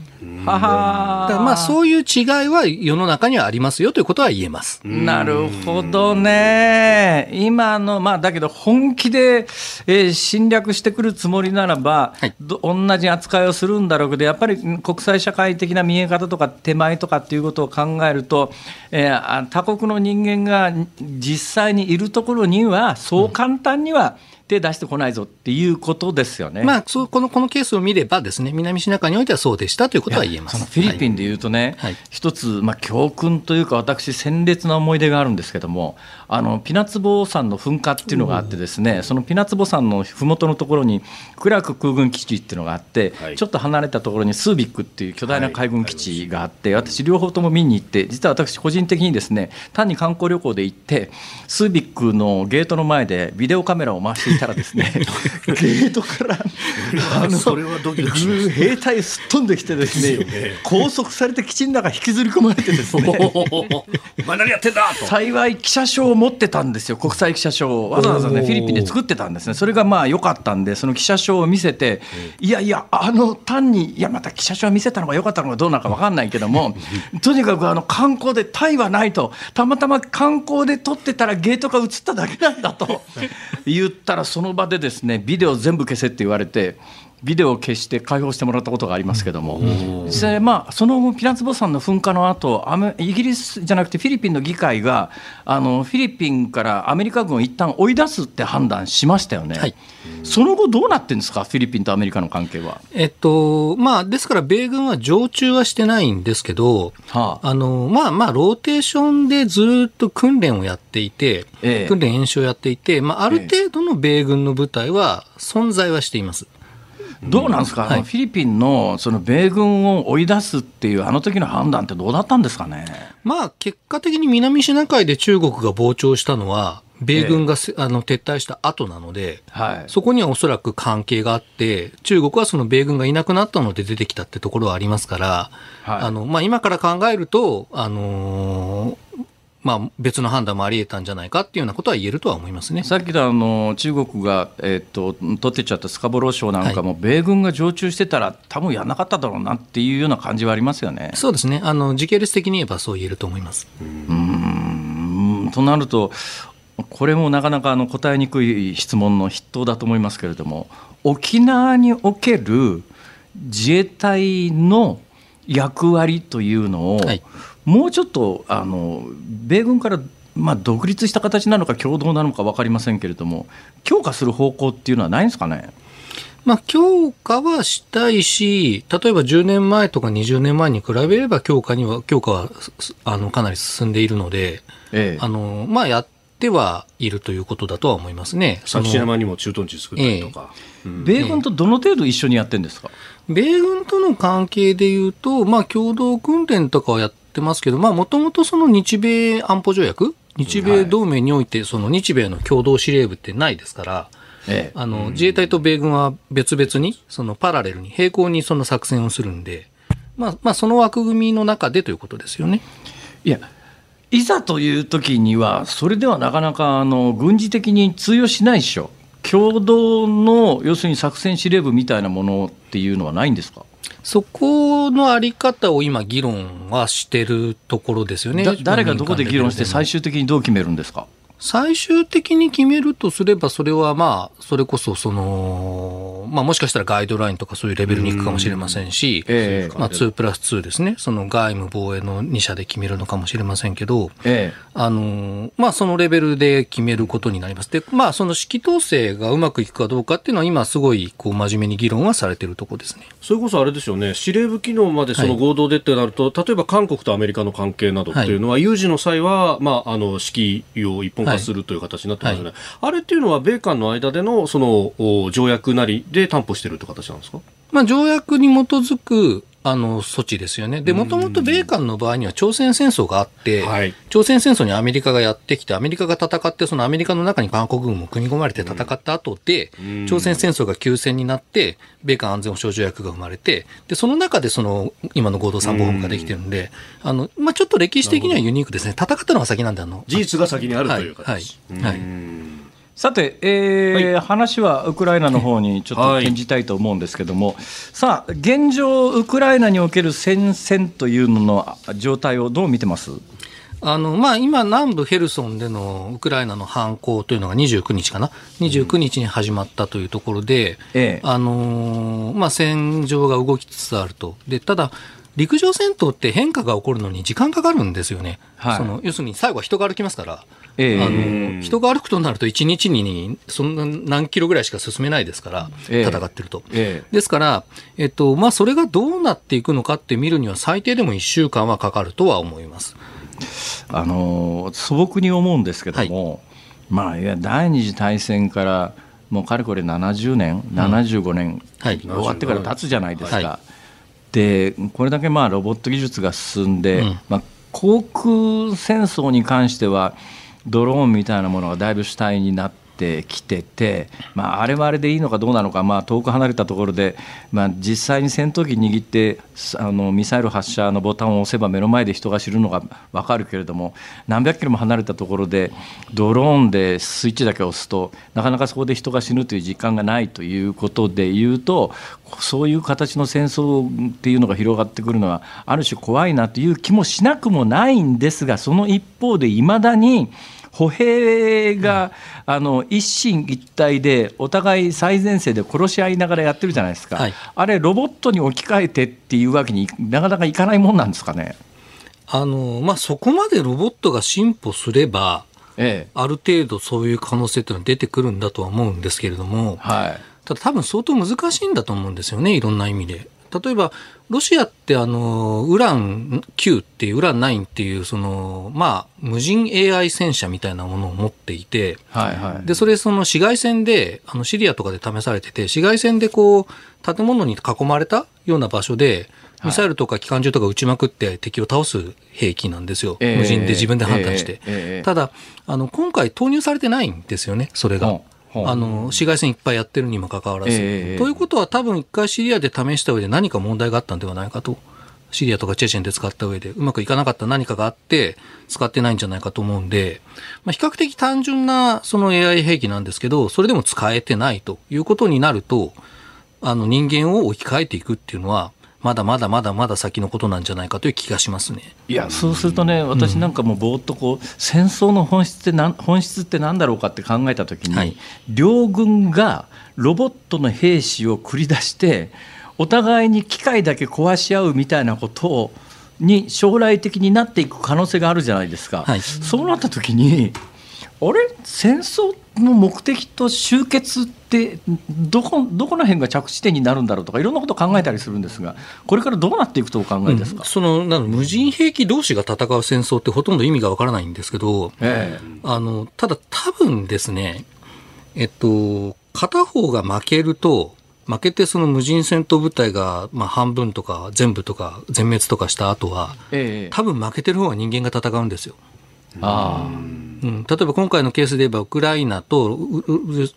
ははだからまあそういう違いは世の中にはありますよということは言えます。なるほどね。今の、まあ、だけど本気で、えー侵略してくるつもりならば、はいど同じ扱いをするんだろうけど、やっぱりん国際社会的な見え方とか手前とかっていうことを考えると、えーあ他国の人間が実際にいるところには、そう簡単には手出してこないぞっていうことですよね。まあそう、この、このケースを見ればですね、南シナ海においてはそうでしたということは言えます。フィリピンでいうとね、はい一つ、まあ、教訓というか、私、鮮烈な思い出があるんですけども、あのピナツボ山の噴火っていうのがあって、ですねそのピナツボ山のふもとのところに、クラーク空軍基地っていうのがあって、はい。ちょっと離れたところにスービックっていう巨大な海軍基地があって、私、両方とも見に行って、実は私、個人的にですね単に観光旅行で行って、スービックのゲートの前でビデオカメラを回していたらですね、ゲートから、それはドキドキ兵隊すっ飛んできてですね拘束されて基地の中引きずり込まれてですね。お前何やってんだと。幸い記者証を持ってたんですよ国際記者証を。わざわざねフィリピンで作ってたんですね。それがまあ良かったんでその記者証を見せていやいやあの単にいやまた記者証を見せたのが良かったのかどうなのか分かんないけども とにかくあの観光でタイはないとたまたま観光で撮ってたらゲートが映っただけなんだと言ったらその場でですねビデオ全部消せって言われて。ビデオを消して解放してもらったことがありますけども、実際、まあ、そのピナツボ山の噴火の後アメイギリスじゃなくてフィリピンの議会があのフィリピンからアメリカ軍を一旦追い出すって判断しましたよね、はい。その後、どうなってるんですか、フィリピンとアメリカの関係は。えっと、まあ、ですから、米軍は常駐はしてないんですけど、はあ。あの、まあまあ、ローテーションでずっと訓練をやっていて、ええ。訓練演習をやっていて、まあ、ある程度の米軍の部隊は存在はしています。どうなんですか、はい。フィリピンのその米軍を追い出すっていう、あの時の判断ってどうだったんですかね？まあ、結果的に南シナ海で中国が膨張したのは、米軍がせ、あの撤退した後なので、はい、そこにはおそらく関係があって、中国はその米軍がいなくなったので出てきたってところはありますから、はい。あの、まあ、今から考えると、あのーまあ、別の判断もあり得たんじゃないかっていうようなことは言えるとは思いますね。さっきのあの中国が、えっと取ってっちゃったスカボロー礁なんかも、米軍が常駐してたら、多分やんなかっただろうなっていうような感じはありますよね。そうですね。あの、時系列的に言えばそう言えると思います。うんとなると、これもなかなかあの答えにくい質問の筆頭だと思いますけれども、沖縄における自衛隊の役割というのを、はいもうちょっとあの米軍から、まあ、独立した形なのか、共同なのか分かりませんけれども、強化する方向っていうのはないんですかね？まあ、強化はしたいし、例えば10年前とか20年前に比べれば強化には、強化はすあのかなり進んでいるので、ええあの、まあ、やってはいるということだとは思いますね。先山にも駐屯地作ったりとか。うん米軍とどの程度一緒にやってるんですか、米軍との関係でいうと、まあ、共同訓練とかはやってますけど、まあ、もともとその日米安保条約日米同盟において、その日米の共同司令部ってないですから、ええ。あの、自衛隊と米軍は別々に、そのパラレルに、並行にその作戦をするんで、まあ、まあ、その枠組みの中でということですよね。いや、いざという時には、それではなかなかあの軍事的に通用しないでしょ、共同の要するに作戦司令部みたいなものっていうのはないんですか、そこのあり方を今議論はしてるところですよね。だ誰がどこで議論して、最終終的にどう決めるんですか？最終的に決めるとすれば、それはまあ、それこそその、まあもしかしたらガイドラインとかそういうレベルに行くかもしれませんし、えまあ2プラス2ですね。その外務防衛の2社で決めるのかもしれませんけど、ええ。あの、まあそのレベルで決めることになります。で、まあその指揮統制がうまくいくかどうかっていうのは今すごいこう真面目に議論はされてるところですね。それこそあれですよね、司令部機能までその合同でってなると、例えば韓国とアメリカの関係などっていうのは、有事の際は、まあ、あの指揮を一本化するという形になってますよね、あれっていうのは、米韓の間でのその条約なりで担保してるって形なんですか？まあ条約に基づくあの措置ですよね。で、もともと米韓の場合には朝鮮戦争があって、はい朝鮮戦争にアメリカがやってきて、アメリカが戦って、そのアメリカの中に韓国軍も組み込まれて戦った後で、うん朝鮮戦争が休戦になって、米韓安全保障条約が生まれて、で、その中でその、今の合同参謀本部ができてるんで、あの、まあちょっと歴史的にはユニークですね。戦ったのが先なんで、あの、事実が先にあるという形。はいはいはいうんさて、えー話はウクライナの方にちょっと転じたいと思うんですけども、さあ、現状、ウクライナにおける戦線というのの状態をどう見てます？あの、まあ、今、南部ヘルソンでのウクライナの反攻というのが29日かな？29日に始まったというところで、ええ。あのーまあ、戦場が動きつつあると。で、ただ、陸上戦闘って変化が起こるのに時間かかるんですよね。はい。その要するに最後は人が歩きますから、ええ。あの人が歩くとなると1日にそんな何キロぐらいしか進めないですから、ええ。戦ってると。ええ。ですから、えっと、まあ、それがどうなっていくのかって見るには最低でも1週間はかかるとは思います。あの素朴に思うんですけども、まあ、いや第二次大戦からもうかれこれ70年、75年、はい。終わってから経つじゃないですか。はでこれだけまあロボット技術が進んで、うん。まあ、航空戦争に関してはドローンみたいなものがだいぶ主体になってきてて、まあ、あれはあれでいいのかどうなのか、まあ、遠く離れたところで、まあ、実際に戦闘機握ってあのミサイル発射のボタンを押せば目の前で人が知るのが分かるけれども何百キロも離れたところでドローンでスイッチだけ押すとなかなかそこで人が死ぬという実感がないということで言うとそういう形の戦争っていうのが広がってくるのはある種怖いなという気もしなくもないんですがその一方でいまだに歩兵が、あの一進一退でお互い最前線で殺し合いながらやってるじゃないですか、はいあれロボットに置き換えてっていうわけになかなかいかないもんなんですかね。あの、まあ、そこまでロボットが進歩すれば、ええある程度そういう可能性っていうのは出てくるんだとは思うんですけれども、はいただ多分相当難しいんだと思うんですよね、いろんな意味で。例えば、ロシアってあの、ウラン9っていう、ウラン9っていう、その、まあ、無人 AI 戦車みたいなものを持っていて、はいはいで、それその市街戦で、あの、シリアとかで試されてて、市街戦でこう、建物に囲まれたような場所で、ミサイルとか機関銃とか撃ちまくって敵を倒す兵器なんですよ。ええ無人で自分で判断して。ええええただ、あの、今回投入されてないんですよね、それが。ほうほうあの、市街戦いっぱいやってるにもかかわらず。ええということは多分一回シリアで試した上で何か問題があったんではないかと。シリアとかチェチェンで使った上でうまくいかなかった何かがあって使ってないんじゃないかと思うんで、まあ、比較的単純なその AI 兵器なんですけど、それでも使えてないということになると、あの人間を置き換えていくっていうのは、まだまだまだまだ先のことなんじゃないかという気がしますね。いやそうするとね私なんかもうぼーっとこう戦争の本質ってなん本質って何だろうかって考えた時に、はい両軍がロボットの兵士を繰り出してお互いに機械だけ壊し合うみたいなことをに将来的になっていく可能性があるじゃないですか。はいそうなった時にあれ？戦争の目的と終結ってどこどこの辺が着地点になるんだろうとかいろんなことを考えたりするんですがこれからどうなっていくとお考えですか、その、なん無人兵器同士が戦う戦争ってほとんど意味がわからないんですけど、えあの、ただ多分ですね、えっと、片方が負けると、負けてその無人戦闘部隊が、まあ、半分とか全部とか全滅とかした後は、えええ。多分負けてる方が人間が戦うんですよ。あうん、例えば今回のケースで言えばウクライナと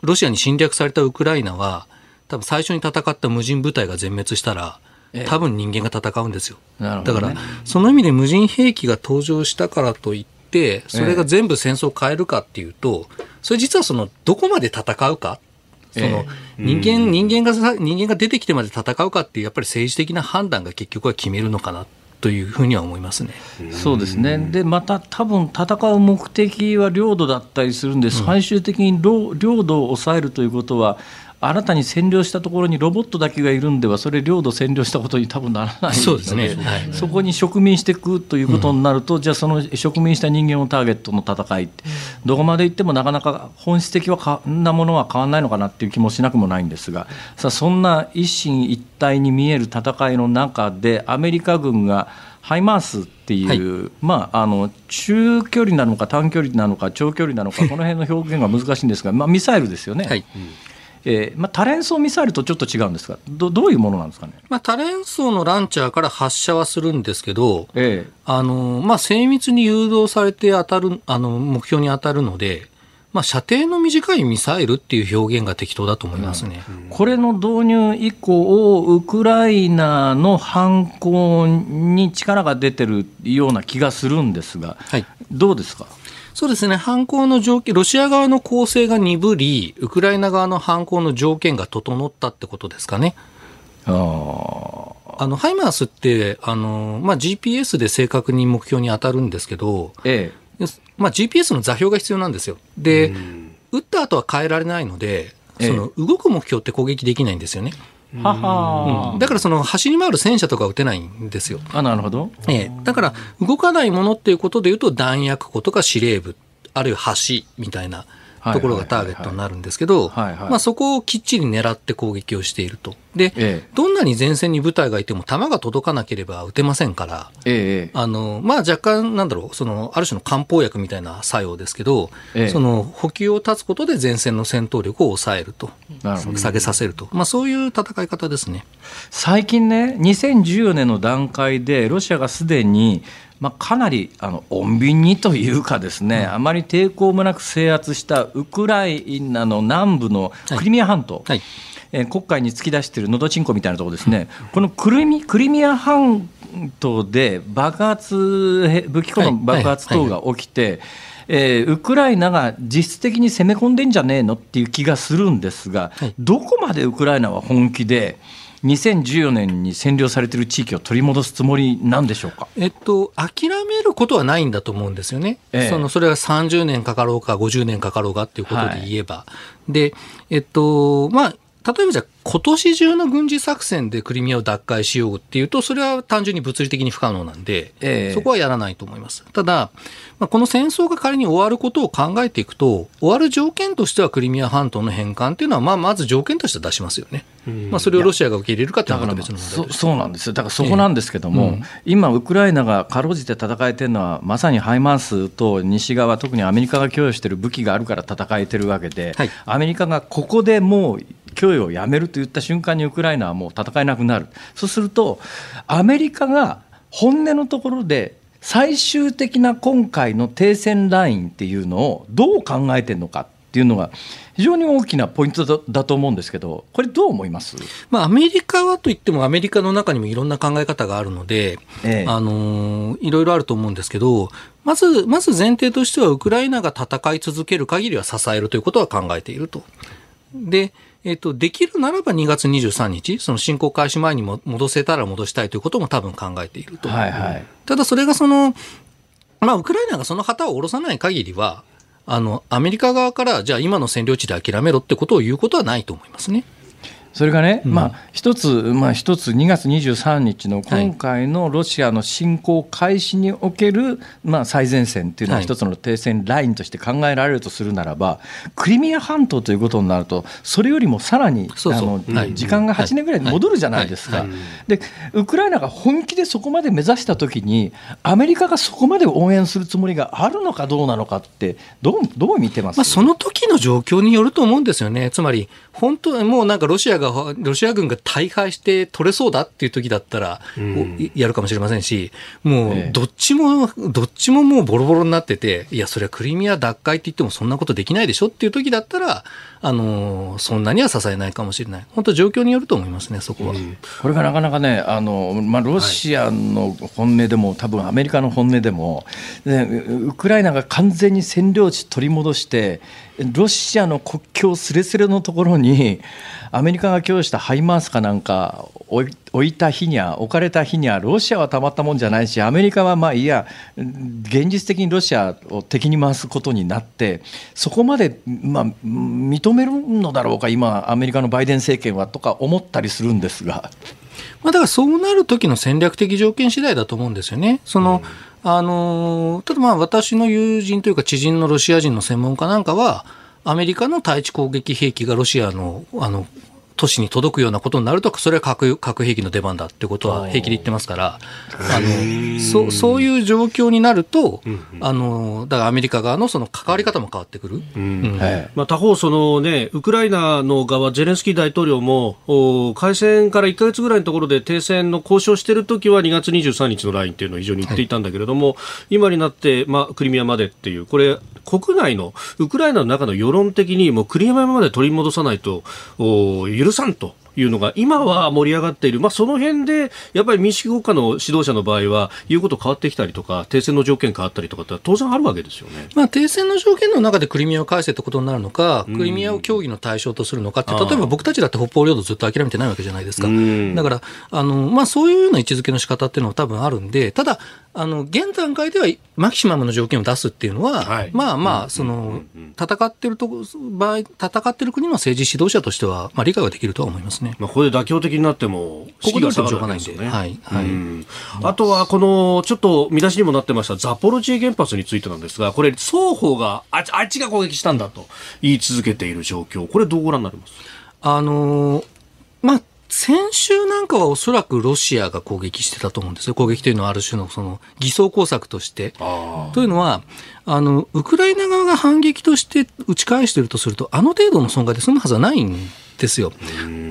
ロシアに侵略されたウクライナは多分最初に戦った無人部隊が全滅したらええ。多分人間が戦うんですよ。なるほどね。だからその意味で無人兵器が登場したからといってそれが全部戦争を変えるかっていうとそれ実はそのどこまで戦うか？そのえ人間人間がさ人間が出てきてまで戦うかっていうやっぱり政治的な判断が結局は決めるのかなというふうには思いますね。あそうですね。でまた多分戦う目的は領土だったりするんで最終的に領領土を抑えるということは新たに占領したところにロボットだけがいるんではそれ領土占領したことに多分ならないのそうですね。はい。そこに植民していくということになると、じゃあその植民した人間をターゲットの戦いってどこまで行ってもなかなか本質的はかんなものは変わらないのかなっていう気もしなくもないんですがさあそんな一進一退に見える戦いの中でアメリカ軍がハイマースっていう、まあ、あの中距離なのか短距離なのか長距離なのかこの辺の表現が難しいんですが、まあ、ミサイルですよね、はいえーまあ、多連装ミサイルとちょっと違うんですがどどういうものなんですかね？まあ、多連装のランチャーから発射はするんですけど、えあの、まあ、精密に誘導されて当たる、あの、目標に当たるので、まあ、射程の短いミサイルっていう表現が適当だと思いますね、うん、これの導入以降、ウクライナの反攻に力が出てるような気がするんですが、はい、どうですか？そうですね、犯行の条件、ロシア側の攻勢が鈍り、ウクライナ側の犯行の条件が整ったってことですかね。ああのハイマースってあの、まあ、GPS で正確に目標に当たるんですけど、ええまあ、GPS の座標が必要なんですよ。で、撃った後は変えられないので、その動く目標って攻撃できないんですよね。はは、うん、だからその走り回る戦車とか撃てないんですよ。あなるほど、ええ、だから動かないものっていうことでいうと弾薬庫とか司令部あるいは橋みたいなところがターゲットになるんですけど、まあ、そこをきっちり狙って攻撃をしていると。で、ええ、どんなに前線に部隊がいても弾が届かなければ撃てませんから、え、あのまあ、若干、なんだろうその、ある種の漢方薬みたいな作用ですけど、その補給を断つことで前線の戦闘力を抑えると、下げさせると、まあ、そういう戦い方ですね。最近ね、2014年の段階で、ロシアがすでにまあ、かなりあの穏便にというかですね、あまり抵抗もなく制圧したウクライナの南部のクリミア半島、はい。はいえー、国会に突き出しているのどちんこみたいなところですね、このクリミクリミア半島で爆発、武器庫の爆発等が起きて、えー、ウクライナが実質的に攻め込んでんじゃねえのっていう気がするんですが、はい、どこまでウクライナは本気で、2014年に占領されている地域を取り戻すつもりなんでしょうか、えっと、諦めることはないんだと思うんですよね、ええ、そのそれが30年かかろうか、50年かかろうかっていうことで言えば。はい、でえっとまあ例えばじゃあ今年中の軍事作戦でクリミアを奪回しようっていうと、それは単純に物理的に不可能なんで、えー、そこはやらないと思います。ただ、まあ、この戦争が仮に終わることを考えていくと、終わる条件としてはクリミア半島の返還っていうのは、まあ、まず条件として出しますよね。まあ、それをロシアが受け入れるかっていうのは別の問題ですそうなんですよ。だからそこなんですけども、えーうん、今、ウクライナがかろうじて戦えてるのは、まさにハイマースと西側、特にアメリカが供与している武器があるから戦えてるわけで、はい、アメリカがここでもう供与をやめるといった瞬間にウクライナはもう戦えなくなる、そうすると、アメリカが本音のところで、最終的な今回の停戦ラインっていうのをどう考えてるのかっていうのが、非常に大きなポイントだと思うんですけど、これ、どう思います、まあ、アメリカはといっても、アメリカの中にもいろんな考え方があるので、ええ、あのいろいろあると思うんですけど、まず、まず前提としては、ウクライナが戦い続ける限りは支えるということは考えていると。で、えっと、できるならば2月23日、その侵攻開始前にも戻せたら戻したいということも多分考えていると。はいはい、ただそれがその、まあ、ウクライナがその旗を下ろさない限りは、あの、アメリカ側から、じゃあ今の占領地で諦めろってことを言うことはないと思いますね。それがね、うん、まあ、一つ、まあ、一つ2月23日の今回のロシアの侵攻開始における、まあ、最前線っていうのは一つの停戦ラインとして考えられるとするならば、クリミア半島ということになると、それよりもさらにあの、時間が8年ぐらい戻るじゃないですか。で、ウクライナが本気でそこまで目指したときに、アメリカがそこまで応援するつもりがあるのかどうなのかって、どうどう見てます、まあ、その時の状況によると思うんですよね。つまり本当もうなんかロシアが、ロシア軍が大敗して取れそうだっていう時だったら、やるかもしれませんし、もうどっちも、どっちももうボロボロになってて、いや、それはクリミア奪回って言ってもそんなことできないでしょっていう時だったら、あの、そんなには支えないかもしれない。本当状況によると思いますね、そこは。これがなかなかね、あの、まあ、ロシアの本音でも、はい、多分アメリカの本音でも、ね、ウクライナが完全に占領地取り戻して、ロシアの国境すれすれのところにアメリカが供与したハイマースかなんか置いた日には置かれた日にはロシアはたまったもんじゃないしアメリカはまあいや現実的にロシアを敵に回すことになってそこまでまあ認めるのだろうか今アメリカのバイデン政権はとか思ったりするんですが。まあ、だからそうなる時の戦略的条件次第だと思うんですよね。その、うんあのただまあ私の友人というか知人のロシア人の専門家なんかは、アメリカの対地攻撃兵器がロシアのあの都市に届くようなことになると、それは核核兵器の出番だってことは平気で言ってますから、あのそそういう状況になると、あのだからアメリカ側のその関わり方も変わってくる。まあ、他方、そのね、ウクライナの側、ゼレンスキー大統領も、お開戦から1か月ぐらいのところで停戦の交渉しているときは2月23日のラインっていうのを非常に言っていたんだけれども、はい、今になって、まあ、クリミアまでっていう、これ、国内のウクライナの中の世論的にもうクリミアまで取り戻さないと許さんというのが今は盛り上がっている、まあ、その辺でやっぱり民主国家の指導者の場合は言うこと変わってきたりとか停戦の条件変わったりとかって当然あるわけですよね、まあ、停戦の条件の中でクリミアを返せってことになるのか、クリミアを協議の対象とするのかって、例えば僕たちだって北方領土ずっと諦めてないわけじゃないですか。だからあの、まあ、そういうような位置づけの仕方っていうのは多分あるんで、ただ、あの現段階ではマキシマムの条件を出すっていうのは、はい、まあまあ、その、戦ってると場合、戦ってる国の政治指導者としては、まあ、理解はできるとは思いますね。まあ、これで妥協的になっても、ここではしょうがないんで。はいはい、あとは、この、ちょっと見出しにもなってました、ザポロジエ原発についてなんですが、これ、双方があ、あっちが攻撃したんだと言い続けている状況、これ、どうご覧になります？あのまあ、先週なんかはおそらくロシアが攻撃してたと思うんですよ。攻撃というのはある種のその偽装工作として。というのは、あの、ウクライナ側が反撃として打ち返しているとすると、あの程度の損害で済むはずはないんですよ。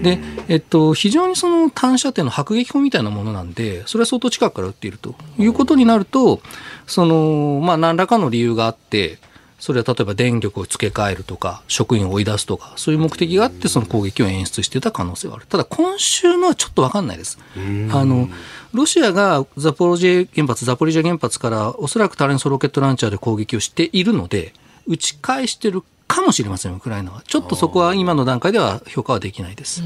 で、えっと、非常にその単射程の迫撃砲みたいなものなんで、それは相当近くから撃っているということになると、その、まあ、何らかの理由があって、それは例えば電力を付け替えるとか、職員を追い出すとか、そういう目的があって、その攻撃を演出していた可能性はある。ただ、今週のはちょっと分かんないです。あの、ロシアがザポロジェ原発、ザポリジャ原発からおそらくタレンソロケットランチャーで攻撃をしているので、打ち返してるかもしれません、ウクライナは。ちょっとそこは今の段階では評価はできないです。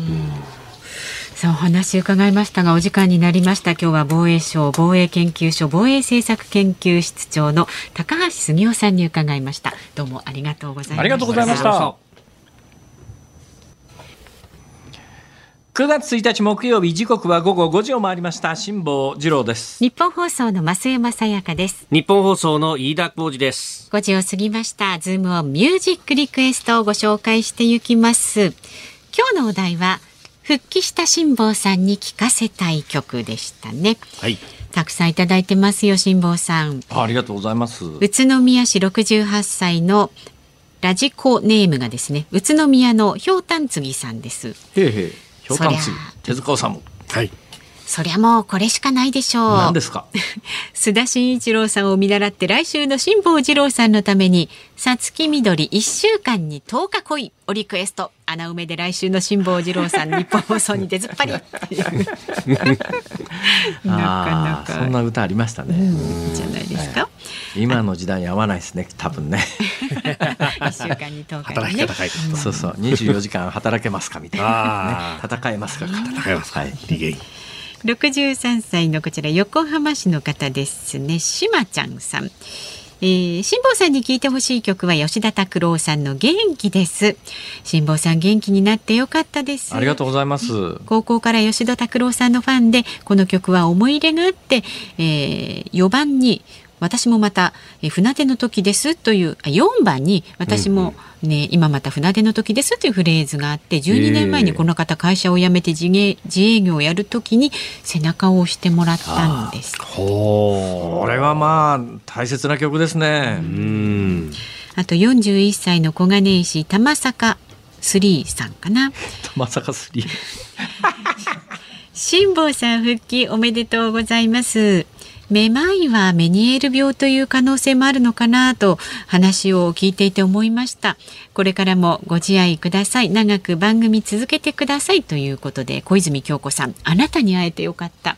さあお話伺いましたがお時間になりました。今日は防衛省防衛研究所防衛政策研究室長の高橋杉雄さんに伺いました。どうもありがとうございました。ありがとうございました9月1日木曜日時刻は午後5時を回りました辛坊治郎です日本放送の増山さやかです日本放送の飯田浩二です5時を過ぎましたズームをミュージックリクエストをご紹介していきます今日のお題は復帰した辛坊さんに聞かせたい曲でしたね。はい。たくさんいただいてますよ、辛坊さん。ありがとうございます。宇都宮市68歳のラジコネームがですね、宇都宮のひょうたんつぎさんです。へえへえ、ひょうたんつぎ。手塚治虫。はい。そりゃもうこれしかないでしょう。何ですか？須田慎一郎さんを見習って来週の辛坊治郎さんのために、さつきみどり一週間に10日来いをリクエスト。穴埋めで来週の辛坊治郎さん日本放送に出ずっぱり。なかなか。そんな歌ありましたね、うん、じゃないですか、今の時代に合わないですね多分ね。一週間に10日、ね、働き方変えそうそう。24時間働けますかみたいな、ね、戦えますか戦えますか、はい、リゲイン63歳のこちら横浜市の方ですね。しまちゃんさん。えー、辛坊さんに聞いてほしい曲は吉田拓郎さんの元気です。辛坊さん元気になってよかったです。ありがとうございます。高校から吉田拓郎さんのファンでこの曲は思い入れがあって、えー、4番に私もまた、え船出の時ですという4番に私もね、うんうん、今また船出の時ですというフレーズがあって12年前にこの方会社を辞めて自営自営業をやる時に背中を押してもらったんです。ほこれはまあ大切な曲ですね。うんあと41歳の小金井市玉坂3さんかな。玉坂3辛坊さん復帰おめでとうございます。めまいはメニエール病という可能性もあるのかなと話を聞いていて思いました。これからもご自愛ください。長く番組続けてください。ということで小泉京子さんあなたに会えてよかった。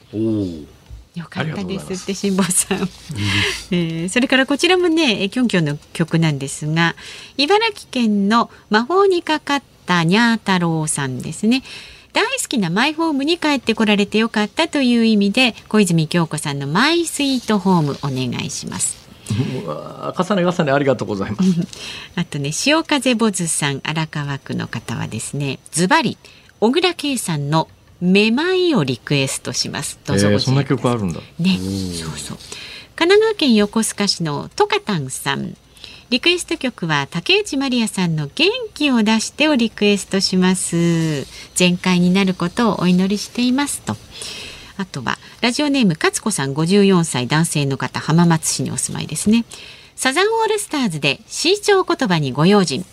よかったですって辛坊さん、えー、それからこちらもねキョンキョンの曲なんですが茨城県の魔法にかかったにゃー太郎さんですね大好きなマイホームに帰ってこられてよかったという意味で小泉京子さんのマイスイートホームお願いします。重ね重ねありがとうございます。あとね潮風ボズさん荒川区の方はですねズバリ小倉圭さんのめまいをリクエストします。どうぞ、えー、そんな曲あるんだ。ね、そうそう。神奈川県横須賀市のトカタンさん。リクエスト曲は竹内まりやさんの元気を出してをリクエストします。全開になることをお祈りしていますと。あとはラジオネーム勝子さん54歳男性の方浜松市にお住まいですね。サザンオールスターズでシーチョー言葉にご用心。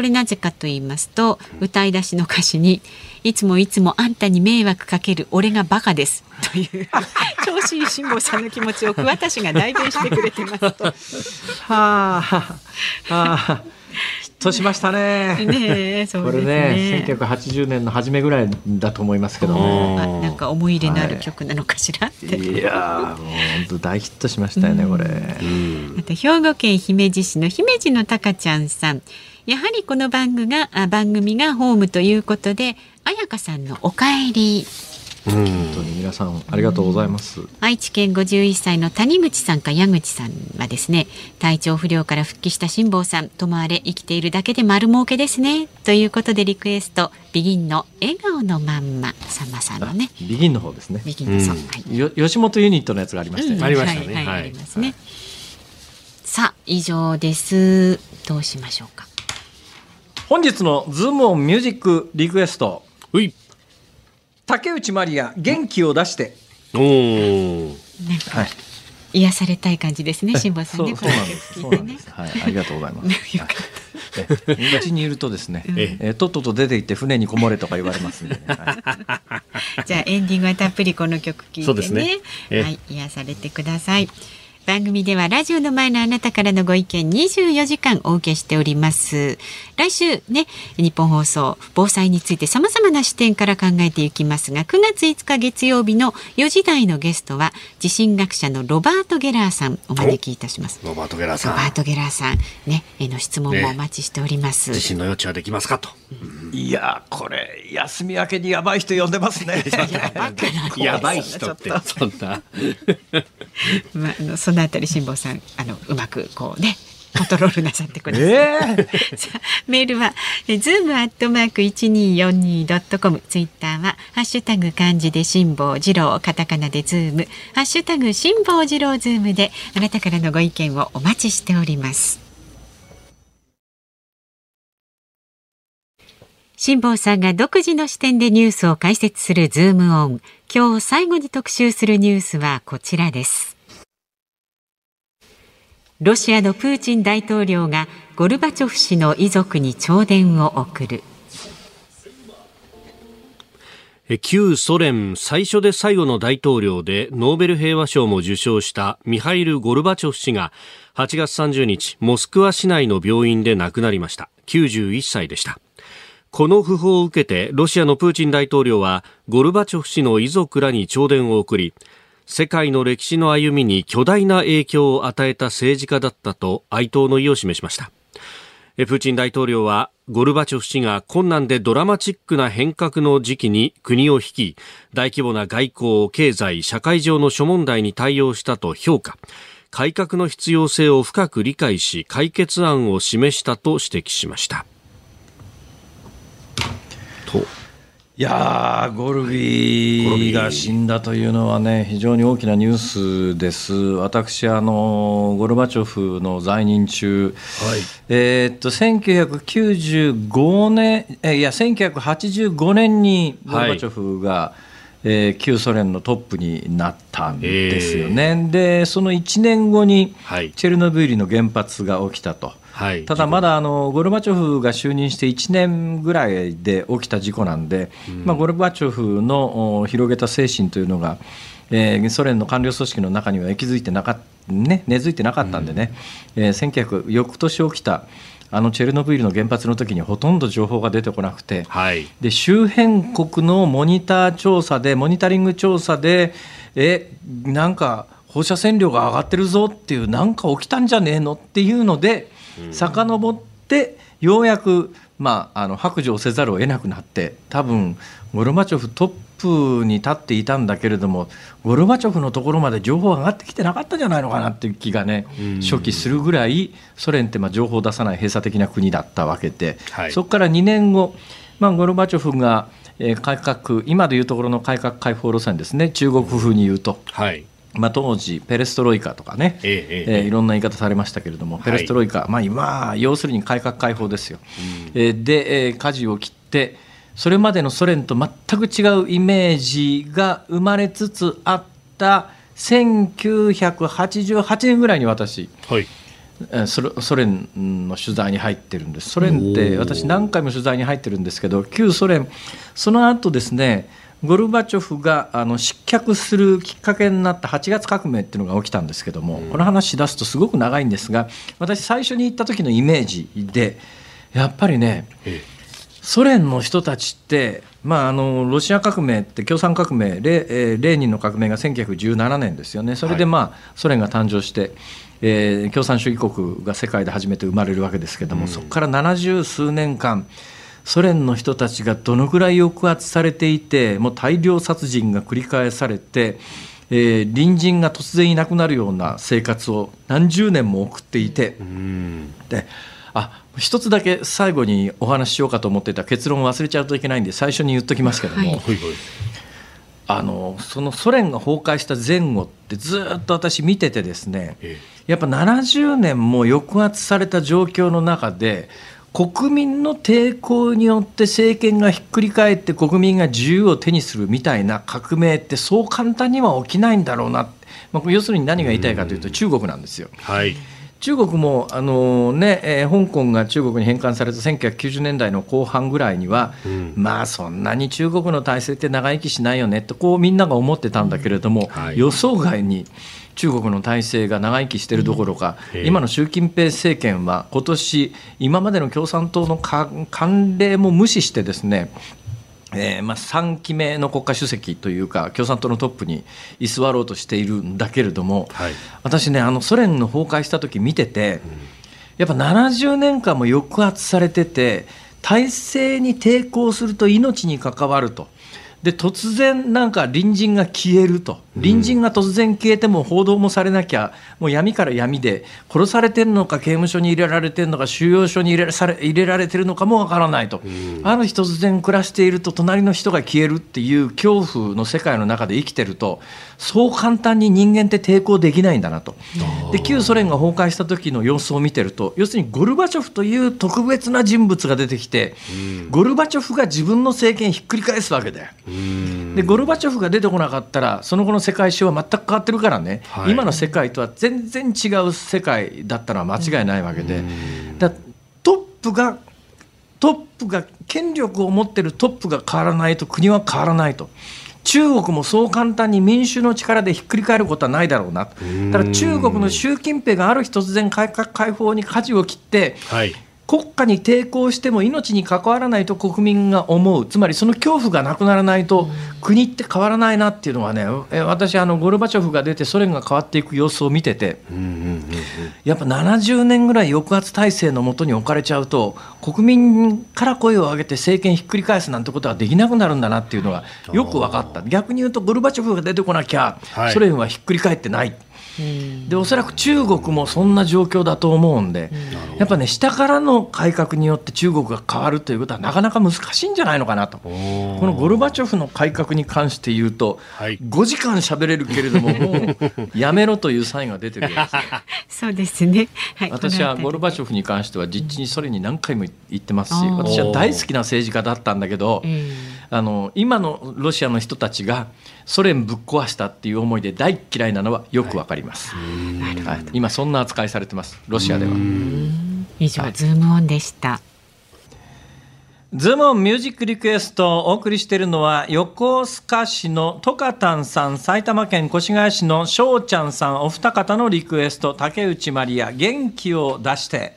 これなぜかと言いますと歌い出しの歌詞にいつもいつもあんたに迷惑かける俺がバカですという挑もし辛坊さんの気持ちを桑田氏が代弁してくれてますと。はあ、はあ、ヒットしましたね。ねえ、そうこれですね、ね。1980年の初めぐらいだと思いますけどね。あなんか思い入れのある曲なのかしらって。いやー、もう本当大ヒットしましたよね、これ。また兵庫県姫路市の姫路のたかちゃんさん。やはりこの番組があ番組がホームということで、彩香さんのおかえり。うん。本当に皆さんありがとうございます。愛知県51歳の谷口さんか矢口さんはですね体調不良から復帰した辛坊さんともあれ生きているだけで丸儲けですね。ということでリクエストビギンの笑顔のまんまさんまさんのね。ビギンの方ですね。ビギンのさん、うん。はい。よ吉本ユニットのやつがありましたよね。ありましたね。はい、はいはいありますね。さあ以上です。どうしましょうか本日のズームオンミュージックリクエスト。竹内まりや元気を出して。おーねはい。癒されたい感じですね辛坊さんねそうそうなんです。そうなんです。はい、ありがとうございます。よかっえうちにいるとですね、ええとっとと出て行って船にこもれとか言われますんでね、はいじゃあエンディングはたっぷりこの曲聴いてね。はい、癒されてください。番組ではラジオの前のあなたからのご意見24時間お受けしております。来週ね、日本放送防災について様々な視点から考えていきますが、9月5日月曜日の4時台のゲストは地震学者のロバート・ゲラーさんお招きいたします。ロバート・ゲラーさんロバート・ゲラーさんね、への質問もお待ちしております。地震の予知はできますかといやーこれ休み明けにやばい人呼んでますね。やばい人ってそんな まあ、あのそのあたり辛坊さんあのうまくこうねコントロールなさってください。ええ さあメールはえズームアットマーク一二四二ドットコムツイッターはハッシュタグ漢字で辛坊治郎カタカナでズームハッシュタグ辛坊治郎ズームであなたからのご意見をお待ちしております。辛坊さんが独自の視点でニュースを解説するズームオン。今日最後に特集するニュースはこちらです。ロシアのプーチン大統領がゴルバチョフ氏の遺族に弔電を送る。旧ソ連最初で最後の大統領でノーベル平和賞も受賞したミハイル・ゴルバチョフ氏が8月30日モスクワ市内の病院で亡くなりました91歳でしたこの訃報を受けてロシアのプーチン大統領はゴルバチョフ氏の遺族らに弔電を送り世界の歴史の歩みに巨大な影響を与えた政治家だったと哀悼の意を示しました。プーチン大統領はゴルバチョフ氏が困難でドラマチックな変革の時期に国を率い大規模な外交、経済、社会上の諸問題に対応したと評価。改革の必要性を深く理解し解決案を示したと指摘しました。と。いやーゴルビーが死んだというのはね非常に大きなニュースです。私あのゴルバチョフの在任中、えーっと1995年えいや1985年にゴルバチョフが、えー旧ソ連のトップになったんですよね。でその1年後にはい。チェルノブイリの原発が起きたと。はい。ただまだあのゴルバチョフが就任して1年ぐらいで起きた事故なんで、まあ、ゴルバチョフのお広げた精神というのが、えーソ連の官僚組織の中には息づいてなかっ、ね、根付いてなかったんでね、えー1900翌年起きたあのチェルノブイリの原発の時にほとんど情報が出てこなくて、はい。で周辺国のモニター調査でモニタリング調査でえなんか放射線量が上がってるぞっていうなんか起きたんじゃねえのっていうので遡ってようやく、まあ、あの白状せざるを得なくなって多分ゴルバチョフトップに立っていたんだけれどもゴルバチョフのところまで情報が上がってきてなかったんじゃないのかなっていう気がね初期するぐらいソ連ってまあ情報を出さない閉鎖的な国だったわけで、はい。そこから2年後、まあ、ゴルバチョフが、えー改革今でいうところの改革開放路線ですね。中国風に言うと、はいまあ、当時ペレストロイカとかね、えええいろんな言い方されましたけれども、ペレストロイカ、まあ、今要するに改革開放ですよ、えーで、えー舵を切ってそれまでのソ連と全く違うイメージが生まれつつあった1988年ぐらいに私はい。ソ連の取材に入ってるんです。ソ連って私何回も取材に入ってるんですけど旧ソ連その後ですねゴルバチョフがあの失脚するきっかけになった8月革命っていうのが起きたんですけども、この話し出すとすごく長いんですが私最初に行った時のイメージでやっぱりね、ソ連の人たちって、まあ、あのロシア革命って共産革命レ,、えー、レーニンの革命が1917年ですよね。それで、まあ、ソ連が誕生して、えー、共産主義国が世界で初めて生まれるわけですけども、うん、そこから70数年間ソ連の人たちがどのぐらい抑圧されていてもう大量殺人が繰り返されて、えー、隣人が突然いなくなるような生活を何十年も送っていて、うん、であ一つだけ最後にお話ししようかと思ってた結論を忘れちゃうといけないんで最初に言っときますけども、はい、あのそのソ連が崩壊した前後ってずっと私見ててですね。やっぱ70年も抑圧された状況の中で国民の抵抗によって政権がひっくり返って国民が自由を手にするみたいな革命ってそう簡単には起きないんだろうな、まあ、要するに何が言いたいかというと中国なんですよ。はい中国もあの、ねえー、香港が中国に返還された1990年代の後半ぐらいには、うん、まあそんなに中国の体制って長生きしないよねとこうみんなが思ってたんだけれども、はい、予想外に中国の体制が長生きしているどころか、うん、今の習近平政権は今年今までの共産党の慣例も無視してですねえーまあ、3期目の国家主席というか共産党のトップに居座ろうとしているんだけれども、はい、私ねあのソ連の崩壊した時見てて、やっぱ70年間も抑圧されてて体制に抵抗すると命に関わると。で突然なんか隣人が消えると隣人が突然消えても報道もされなきゃもう闇から闇で殺されてるのか刑務所に入れられてるのか収容所に入れされ入れられてるのかもわからないと、ある日突然暮らしていると隣の人が消えるっていう恐怖の世界の中で生きてるとそう簡単に人間って抵抗できないんだなと。で旧ソ連が崩壊した時の様子を見てると要するにゴルバチョフという特別な人物が出てきて、ゴルバチョフが自分の政権ひっくり返すわけだよ。でゴルバチョフが出てこなかったらその後の世界史は全く変わってるからね、はい、今の世界とは全然違う世界だったのは間違いないわけで、だトップがトップが権力を持ってるトップが変わらないと国は変わらないと。中国もそう簡単に民主の力でひっくり返ることはないだろうな、ただ中国の習近平がある日突然改革開放に舵を切って、はい国家に抵抗しても命に関わらないと国民が思う。つまりその恐怖がなくならないと国って変わらないなっていうのはね私あのゴルバチョフが出てソ連が変わっていく様子を見てて。やっぱ70年ぐらい抑圧体制のもとに置かれちゃうと国民から声を上げて政権ひっくり返すなんてことはできなくなるんだなっていうのがよく分かった。逆に言うとゴルバチョフが出てこなきゃソ連はひっくり返ってない。でおそらく中国もそんな状況だと思うんで、やっぱね下からの改革によって中国が変わるということはなかなか難しいんじゃないのかなと。このゴルバチョフの改革に関して言うと、はい、5時間喋れるけれどももうやめろというサインが出てるです そうですね、はい、私はゴルバチョフに関しては実地にそれに何回も言ってますし私は大好きな政治家だったんだけど、あの今のロシアの人たちがソ連ぶっ壊したっていう思いで大嫌いなのはよくわかります、はい、今そんな扱いされてますロシアでは。以上、はい、ズームオンでした。ズームオンミュージックリクエストをお送りしているのは横須賀市のトカタンさん埼玉県越谷市の翔ちゃんさん。お二方のリクエスト竹内まりや元気を出して。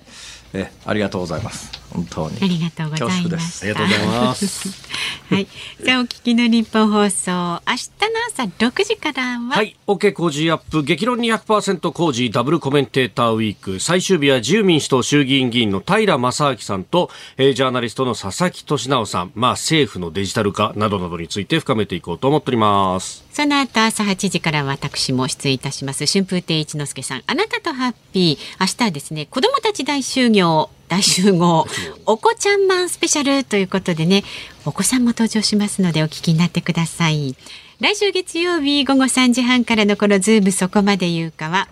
えありがとうございます本当に。ありがとうございます。ありがとうございます。はい。じゃあお聞きの日本放送。明日の朝六時からは。はい。OK 工事アップ激論200%工事ダブルコメンテーターウィーク。最終日は自由民主党衆議院議員の平正明さんと、えー、ジャーナリストの佐々木俊直さん。まあ政府のデジタル化などなどについて深めていこうと思っております。その後朝8時から私も出演いたします。春風亭一之輔さん。あなたとハッピー。明日はですね子どもたち大集合大集合お子ちゃんマンスペシャルということでねお子さんも登場しますのでお聞きになってください。来週月曜日午後3時半からのこのズームそこまで言うかは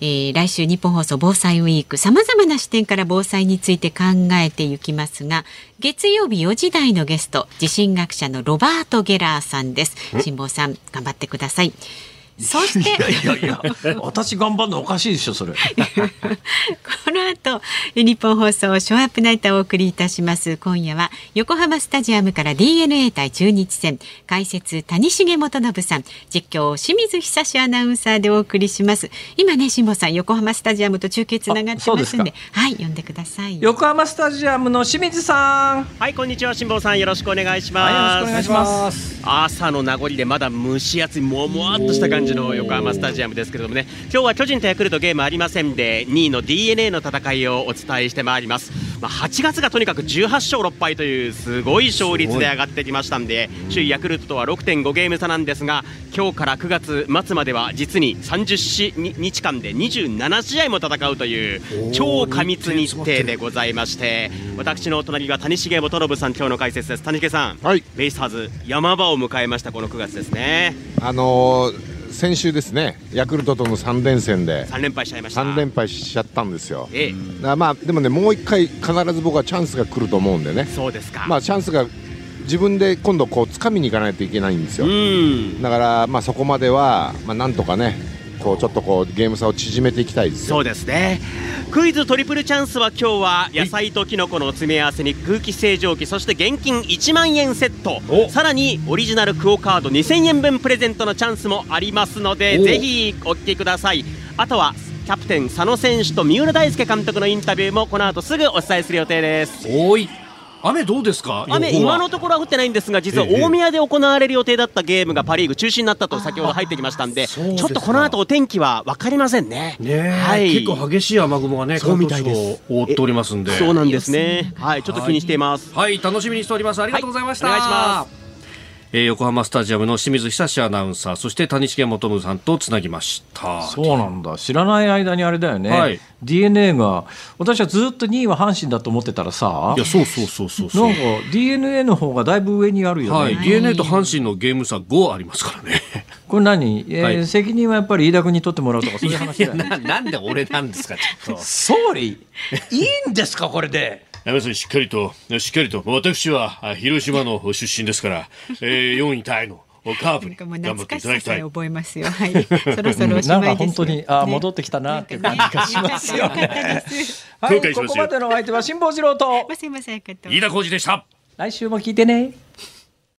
えー、来週日本放送防災ウィークさまざまな視点から防災について考えていきますが月曜日4時台のゲスト地震学者のロバート・ゲラーさんです。辛坊さん頑張ってくださいそしていやいやいや、私頑張るのおかしいでしょ、それ。この後日本放送ショーアップナイターをお送りいたします。今夜は横浜スタジアムから DNA 対中日戦解説谷重元信さん。実況清水久志アナウンサーでお送りします。今ね辛坊さん横浜スタジアムと中継つながってますんで。はい呼んでください。横浜スタジアムの清水さん。はい、こんにちは、辛坊さん、よろしくお願いします。はい、よろしくお願いします。朝の名残でまだ蒸し暑い、ももわっとした感じの横浜スタジアムですけれどもね、今日は巨人とヤクルトゲームありませんで、2位の d n a の戦いをお伝えしてまいります。まあ、8月がとにかく18勝6敗というすごい勝率で上がってきましたんで、首位ヤクルトとは6.5ゲーム差なんですが、今日から9月末までは実に30日間で27試合も戦うという超過密日程でございまして、私の隣は谷重元信さん、今日の解説です。谷重さん、はい。ベイスターズ山場を迎えましたこの9月ですね。あのー先週ですね、ヤクルトとの3連戦で3連敗しちゃいました。3連敗しちゃったんですよ。ええ。まあでもね、もう1回必ず僕はチャンスが来ると思うんでね、そうですか、まあチャンスが自分で今度こう掴みに行かないといけないんですよ。うん。だからまあそこまではまあなんとかね、こうちょっとこうゲーム差を縮めていきたいですよ。そうですね。クイズトリプルチャンスは今日は野菜とキノコの詰め合わせに空気清浄機そして現金1万円セット。さらにオリジナルクオカード2000円分プレゼントのチャンスもありますのでぜひお聞きください。あとはキャプテン佐野選手と三浦大輔監督のインタビューもこの後すぐお伝えする予定です。おい雨どうですか？雨、今のところは降ってないんですが、実はええ。大宮で行われる予定だったゲームがパ・リーグ中止になったと先ほど入ってきましたんで、ちょっとこの後お天気は分かりませんね。ねえ、はい、結構激しい雨雲がねそうみたいです。関東地方を覆っておりますんで。そうなんですね。はい、ちょっと気にしています。はい。楽しみにしております。ありがとうございました、はい。お願いしますえー横浜スタジアムの清水久志アナウンサーそして谷重元信さんとつなぎましたそうなんだ。知らない間にあれだよね。はい DNA が、私はずっと2位は阪神だと思ってたらさいや、そうそうそうそうそうなんか DNA の方がだいぶ上にあるよね。はい、DNA と阪神のゲーム差5ありますからね。これ何、えーはい責任はやっぱり飯田君に取ってもらうとかそういう話だよね。ななんで俺なんですか、ちょっと。総理、いいんですか、これで。山さん、しっかりと、しっかりと、私はあ広島の出身ですから、えー、4位タイのカープに頑張っていただきたい。覚えますよ。はい。そろそろおしまないんかです。本当に、あーね戻ってきたなっていう感じがしますよよかったね。です。はい、ここまでのお相手は辛坊治郎と、すいません、かと。飯田浩二でした。来週も聞いてね。